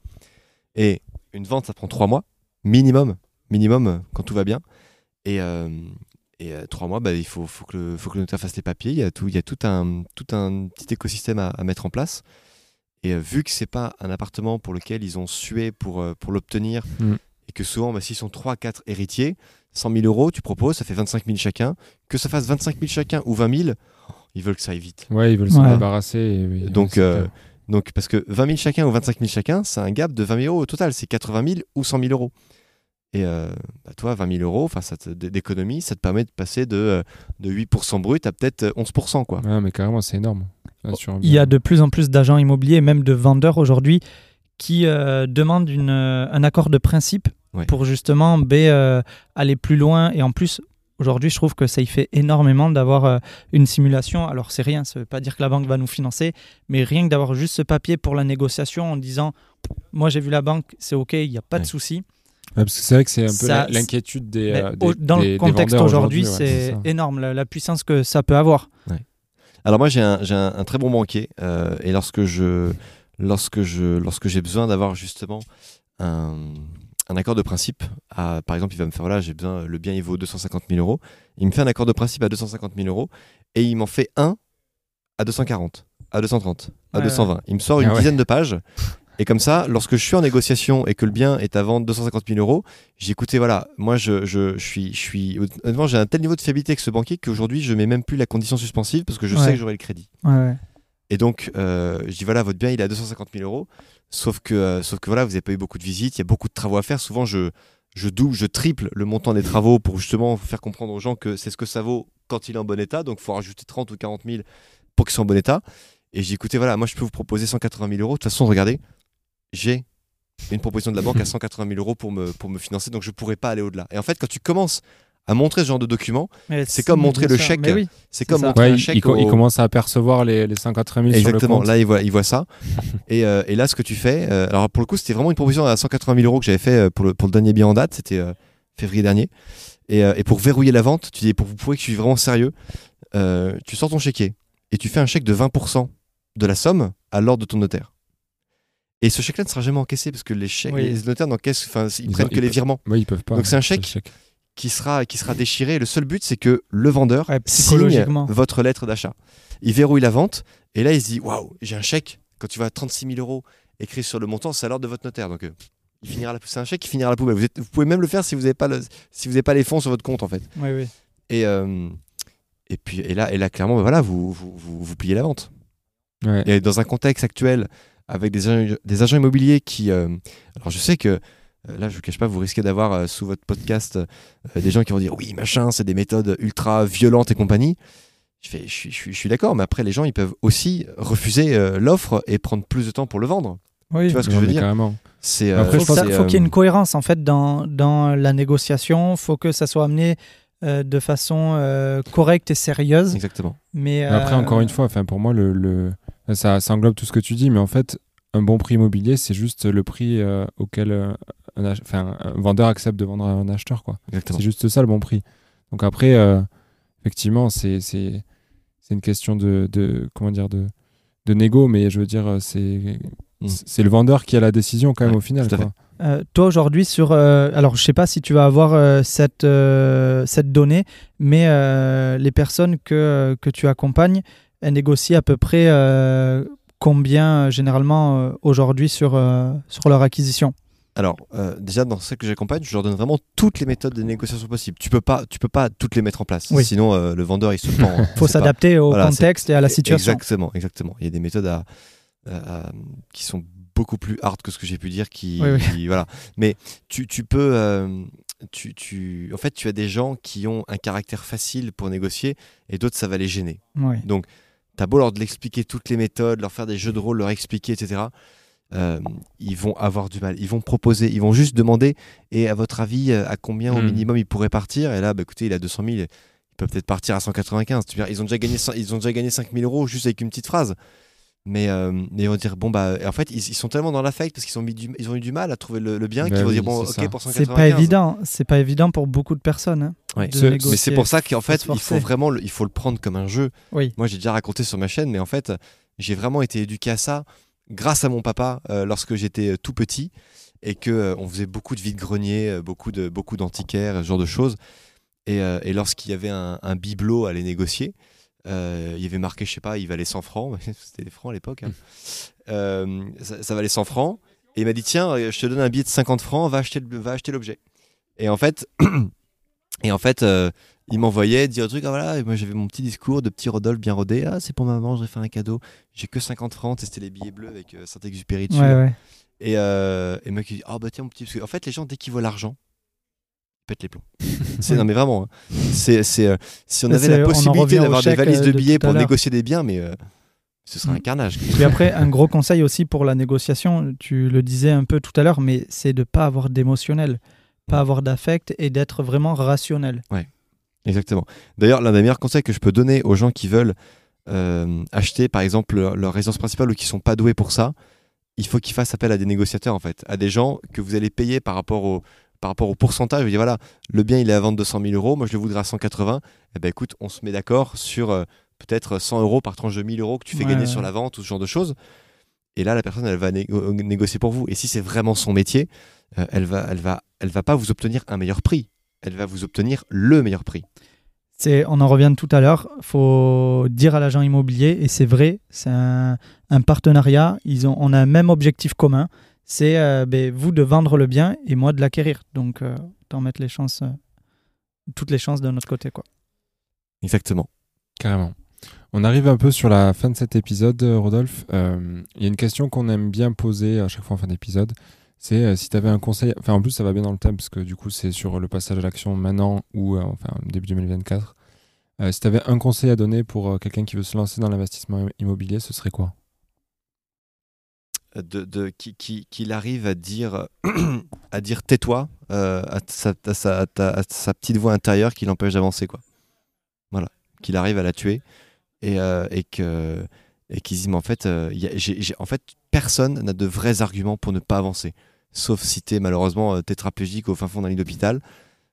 Et une vente, ça prend trois mois, minimum, minimum, euh, quand tout va bien. Et, euh, et euh, trois mois, bah, il faut, faut, que le, faut que le notaire fasse les papiers. Il y a tout, il y a tout, un, tout un petit écosystème à, mettre en place. Et vu que c'est pas un appartement pour lequel ils ont sué pour, pour l'obtenir, mm. et que souvent, bah, s'ils sont 3-4 héritiers, 100 000 euros, tu proposes, ça fait 25 000 chacun. Que ça fasse 25 000 chacun ou 20 000, ils veulent que ça aille vite.
Ouais, ils veulent s'en débarrasser.
Donc, donc, parce que 20 000 chacun ou 25 000 chacun, c'est un gap de 20 000 euros au total. C'est 80 000 ou 100 000 euros. Et euh, bah, toi, 20 000 euros d'économie, ça te permet de passer de, euh, de 8% brut à peut-être 11%. Quoi.
Ouais, mais carrément, c'est énorme.
Il y a de plus en plus d'agents immobiliers, même de vendeurs aujourd'hui, qui euh, demandent une, un accord de principe pour justement B, aller plus loin et en plus Aujourd'hui, je trouve que ça y fait énormément d'avoir euh, une simulation. Alors, c'est rien, ça ne veut pas dire que la banque va nous financer, mais rien que d'avoir juste ce papier pour la négociation en disant Moi, j'ai vu la banque, c'est OK, il n'y a pas de souci.
parce que c'est vrai que c'est un peu l'inquiétude des, euh,
Dans le contexte aujourd'hui, c'est énorme, la, puissance que ça peut avoir.
Alors, moi, j'ai un, un, très bon banquier. Euh, et lorsque je. Lorsque je lorsque j'ai besoin d'avoir justement un, un accord de principe. À, par exemple, il va me faire voilà, j'ai besoin, le bien il vaut 250 000 euros. Il me fait un accord de principe à 250 000 euros et il m'en fait un à 240, à 230, à 220. Il me sort une ah dizaine de pages. Et comme ça, lorsque je suis en négociation et que le bien est à vendre 250 000 euros, j'ai écouté, voilà, moi je, je, je, suis, je suis, honnêtement, j'ai un tel niveau de fiabilité avec ce banquier qu'aujourd'hui je mets même plus la condition suspensive parce que je sais que j'aurai le crédit. Et donc, euh, je dis voilà, votre bien il est à 250 000 euros. Sauf que, euh, sauf que voilà, vous n'avez pas eu beaucoup de visites, il y a beaucoup de travaux à faire. Souvent, je, je double, je triple le montant des travaux pour justement faire comprendre aux gens que c'est ce que ça vaut quand il est en bon état. Donc, il faut rajouter 30 ou 40 000 pour qu'il soit en bon état. Et j'ai écouté, voilà, moi, je peux vous proposer 180 000 euros. De toute façon, regardez, j'ai une proposition de la banque à 180 000 euros pour me, pour me financer, donc je ne pourrais pas aller au-delà. Et en fait, quand tu commences à montrer ce genre de document, c'est comme montrer le chèque. c'est comme montrer chèque.
Il, commence à apercevoir les, les 180 000
Exactement.
Sur le
là, il voit, il voit ça. et, euh, et, là, ce que tu fais, euh, alors pour le coup, c'était vraiment une proposition à 180 000 euros que j'avais fait euh, pour le, pour le dernier bien en date. C'était février dernier. Et, et, pour verrouiller la vente, tu dis pour vous prouver que je suis vraiment sérieux, tu sors ton chéquier et tu fais un chèque de 20% de la somme à l'ordre de ton notaire. Et ce chèque-là ne sera jamais encaissé parce que les, chèques, les notaires n'encaissent, enfin, ils, prennent que les virements.
Oui, ils peuvent pas.
Donc c'est un chèque qui sera, qui sera déchiré. Le seul but, c'est que le vendeur signe votre lettre d'achat. Il verrouille la vente et là, il se dit Waouh, j'ai un chèque. Quand tu vas à 36 000 euros écrit sur le montant, c'est à l'ordre de votre notaire. Donc, euh, il finira c'est un chèque qui finira à la poubelle. Vous, êtes, vous pouvez même le faire si vous n'avez pas, si vous pas les fonds sur votre compte, en fait.
Oui, oui.
Et, euh, et, puis, et, là, et là, clairement, bah voilà, vous, vous, vous, pliez la vente. Et dans un contexte actuel, avec des, des agents immobiliers qui. Euh, alors, je sais que là, je ne cache pas, vous risquez d'avoir euh, sous votre podcast euh, des gens qui vont dire oui, machin, c'est des méthodes ultra violentes et compagnie. Je, fais, je, suis, je suis d'accord, mais après, les gens, ils peuvent aussi refuser l'offre et prendre plus de temps pour le vendre.
Oui,
tu vois ce que je veux dire
carrément.
C'est, il faut, qu'il y ait une cohérence en fait dans, dans la négociation. Il faut que ça soit amené de façon correcte et sérieuse.
Exactement.
Mais après, encore une fois, enfin pour moi, le, le... Ça, ça, englobe tout ce que tu dis, mais en fait, un bon prix immobilier, c'est juste le prix auquel un, enfin, un vendeur accepte de vendre à un acheteur. Quoi. C'est juste ça le bon prix. Donc après, euh, effectivement, c'est, une question de, de, comment dire, de, de négo, mais je veux dire, c'est, mm. c'est le vendeur qui a la décision quand même au final.
Euh, toi aujourd'hui sur euh, alors je sais pas si tu vas avoir cette cette donnée mais les personnes que, que tu accompagnes elles négocient à peu près combien généralement aujourd'hui sur sur leur acquisition?
Alors, euh, déjà, dans celles que j'accompagne, je leur donne vraiment toutes les méthodes de négociation possibles. Tu peux pas, tu peux pas toutes les mettre en place. Sinon, euh, le vendeur, il se pend.
Il faut s'adapter au contexte et à la situation.
Exactement, exactement. Il y a des méthodes à, qui sont beaucoup plus hard que ce que j'ai pu dire. Qui, voilà. Mais tu, tu peux. Euh, tu, tu, en fait, tu as des gens qui ont un caractère facile pour négocier et d'autres, ça va les gêner. Donc, tu as beau leur l'expliquer toutes les méthodes, leur faire des jeux de rôle, leur expliquer, etc euh, ils vont avoir du mal. Ils vont proposer, ils vont juste demander et à votre avis, à combien au
Hmm.
minimum il pourrait partir? Et là, bah, écoutez, il a 200 000, il peut peut-être partir à 195. Tu veux dire, Ils ont déjà gagné, ils ont déjà gagné 5 000 euros juste avec une petite phrase. Mais, euh, mais ils vont dire, bon, bah, en fait, ils, ils sont tellement dans l'affect parce qu'ils ont, mis du- ils ont eu du mal à trouver le, le bien
Bah
qu'ils vont
oui,
dire, bon,
c'est
ok,
ça.
pour
C'est
195.
pas évident, c'est pas évident pour beaucoup de personnes. hein,
Ouais.
de
Ce- mais
négocier.
Mais c'est pour ça qu'en fait, il faut vraiment le, il faut le prendre comme un jeu.
Oui.
Moi, j'ai déjà raconté sur ma chaîne, mais en fait, j'ai vraiment été éduqué à ça grâce à mon papa euh, lorsque j'étais euh, tout petit et que euh, on faisait beaucoup de vide-grenier, beaucoup de beaucoup d'antiquaires, ce genre de choses. Et, et lorsqu'il y avait un, un bibelot à aller négocier, il y avait marqué, je sais pas, il valait 100 francs. C'était les francs à l'époque. hein. Euh, ça, ça valait 100 francs. Et il m'a dit, tiens, je te donne un billet de 50 francs, va acheter, va acheter l'objet. Et en fait, et en fait euh, il m'envoyait dire le truc, ah voilà, et moi j'avais mon petit discours de petit Rodolphe bien rodé, ah c'est pour maman, je vais faire un cadeau, j'ai que 50 francs, c'était les billets bleus avec euh, Saint-Exupéry dessus.
Ouais, ouais.
Et, euh, et le mec il dit, ah bah tiens mon petit, parce que en fait les gens dès qu'ils voient l'argent, ils pètent les plombs. c'est, non mais vraiment, hein. c'est, c'est, euh, si on
Mais
avait la possibilité d'avoir des valises de billets pour négocier des biens, mais ce serait un
Mm.
carnage.
Puis après, un gros conseil aussi pour la négociation, tu le disais un peu tout à l'heure, mais c'est de pas avoir d'émotionnel, pas avoir d'affect et d'être vraiment rationnel.
Exactement. D'ailleurs, l'un des meilleurs conseils que je peux donner aux gens qui veulent euh, acheter, par exemple, leur, leur résidence principale ou qui sont pas doués pour ça, il faut qu'ils fassent appel à des négociateurs, en fait, à des gens que vous allez payer par rapport au, par rapport au pourcentage. Vous dites, voilà, le bien, il est à vendre 200 000 euros, moi, je le voudrais à 180. Eh ben, écoute, on se met d'accord sur euh, peut-être 100 euros par tranche de 1000 euros que tu fais
Ouais,
gagner
ouais.
sur la vente ou ce genre de choses. Et là, la personne, elle va négo- négocier pour vous. Et si c'est vraiment son métier, euh, elle va, elle va, elle va pas vous obtenir un meilleur prix. Elle va vous obtenir le meilleur prix.
C'est, on en revient tout à l'heure, faut dire à l'agent immobilier, et c'est vrai, c'est un, un partenariat, ils ont, on a un même objectif commun, c'est euh, ben, vous de vendre le bien et moi de l'acquérir. Donc, euh, autant mettre les chances, euh, toutes les chances de notre côté. Quoi.
Exactement.
Carrément. On arrive un peu sur la fin de cet épisode, euh, Rodolphe. Euh, Il y a une question qu'on aime bien poser à chaque fois en fin d'épisode. C'est euh, si tu avais un conseil. Enfin, en plus, ça va bien dans le thème parce que du coup, c'est sur le passage à l'action maintenant ou enfin début 2024. Euh, si tu avais un conseil à donner pour quelqu'un qui veut se lancer dans l'investissement immobilier, ce serait quoi?
De, de- qui- qui- qu'il arrive à dire, à dire tais-toi à, sa, à sa petite voix intérieure qui l'empêche d'avancer. quoi. Voilà. Qu'il arrive à la tuer et, euh, et que et qu'ils disent mais en fait, euh, y a- en fait personne n'a de vrais arguments pour ne pas avancer. Sauf si t'es malheureusement euh, tétraplégique au fin fond d'un lit d'hôpital.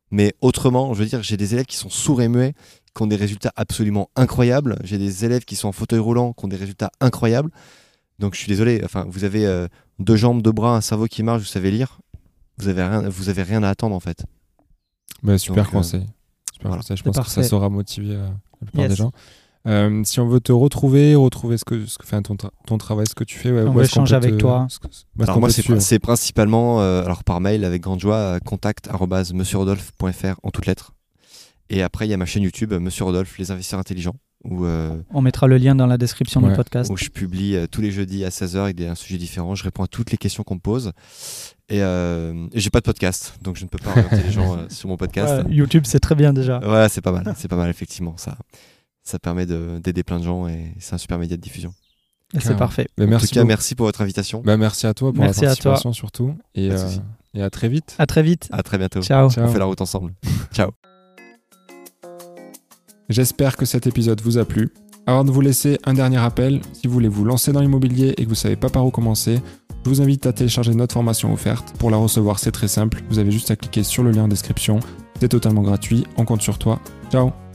Mais autrement, je veux dire, j'ai des élèves qui sont sourds et muets, qui ont des résultats absolument incroyables. J'ai des élèves qui sont en fauteuil roulant, qui ont des résultats incroyables. Donc je suis désolé, enfin, vous avez euh, deux jambes, deux bras, un cerveau qui marche, vous savez lire, vous avez rien, vous avez rien à attendre en fait.
Bah, Super
Donc, euh,
conseil. Super
voilà.
conseil. Je pense que ça saura motiver euh, la plupart
Yes.
des gens. Euh, si on veut te retrouver, retrouver ce que, ce que fait ton, tra- ton travail, ce que tu fais, ouais,
On
peut
avec
te-
toi.
Alors moi c'est principalement euh, alors par mail avec grande joie euh, contact arobase monsieurrodolphe.fr en toutes lettres. Et après il y a ma chaîne YouTube Monsieur Rodolphe les investisseurs intelligents où euh,
On mettra le lien dans la description
Ouais.
du podcast.
où je publie euh, tous les jeudis à 16h avec des, un sujet différent. Je réponds à toutes les questions qu'on me pose. Et, euh, et j'ai pas de podcast, donc je ne peux pas orienter les gens euh, sur mon podcast.
Ouais, YouTube, c'est très bien déjà.
Ouais, c'est pas mal. C'est pas mal, effectivement. Ça, ça permet de- d'aider plein de gens et c'est un super média de diffusion.
Et C'est parfait.
Bah,
en
merci
tout cas,
beaucoup.
merci pour votre invitation.
Bah, merci à toi pour
Merci à
la
toi.
participation surtout. Et, euh, et à très vite.
À très vite.
À très bientôt.
Ciao.
Ciao.
On fait la route ensemble. Ciao.
J'espère que cet épisode vous a plu. Avant de vous laisser un dernier rappel, si vous voulez vous lancer dans l'immobilier et que vous savez pas par où commencer, je vous invite à télécharger notre formation offerte. Pour la recevoir, c'est très simple. Vous avez juste à cliquer sur le lien en description. C'est totalement gratuit. On compte sur toi. Ciao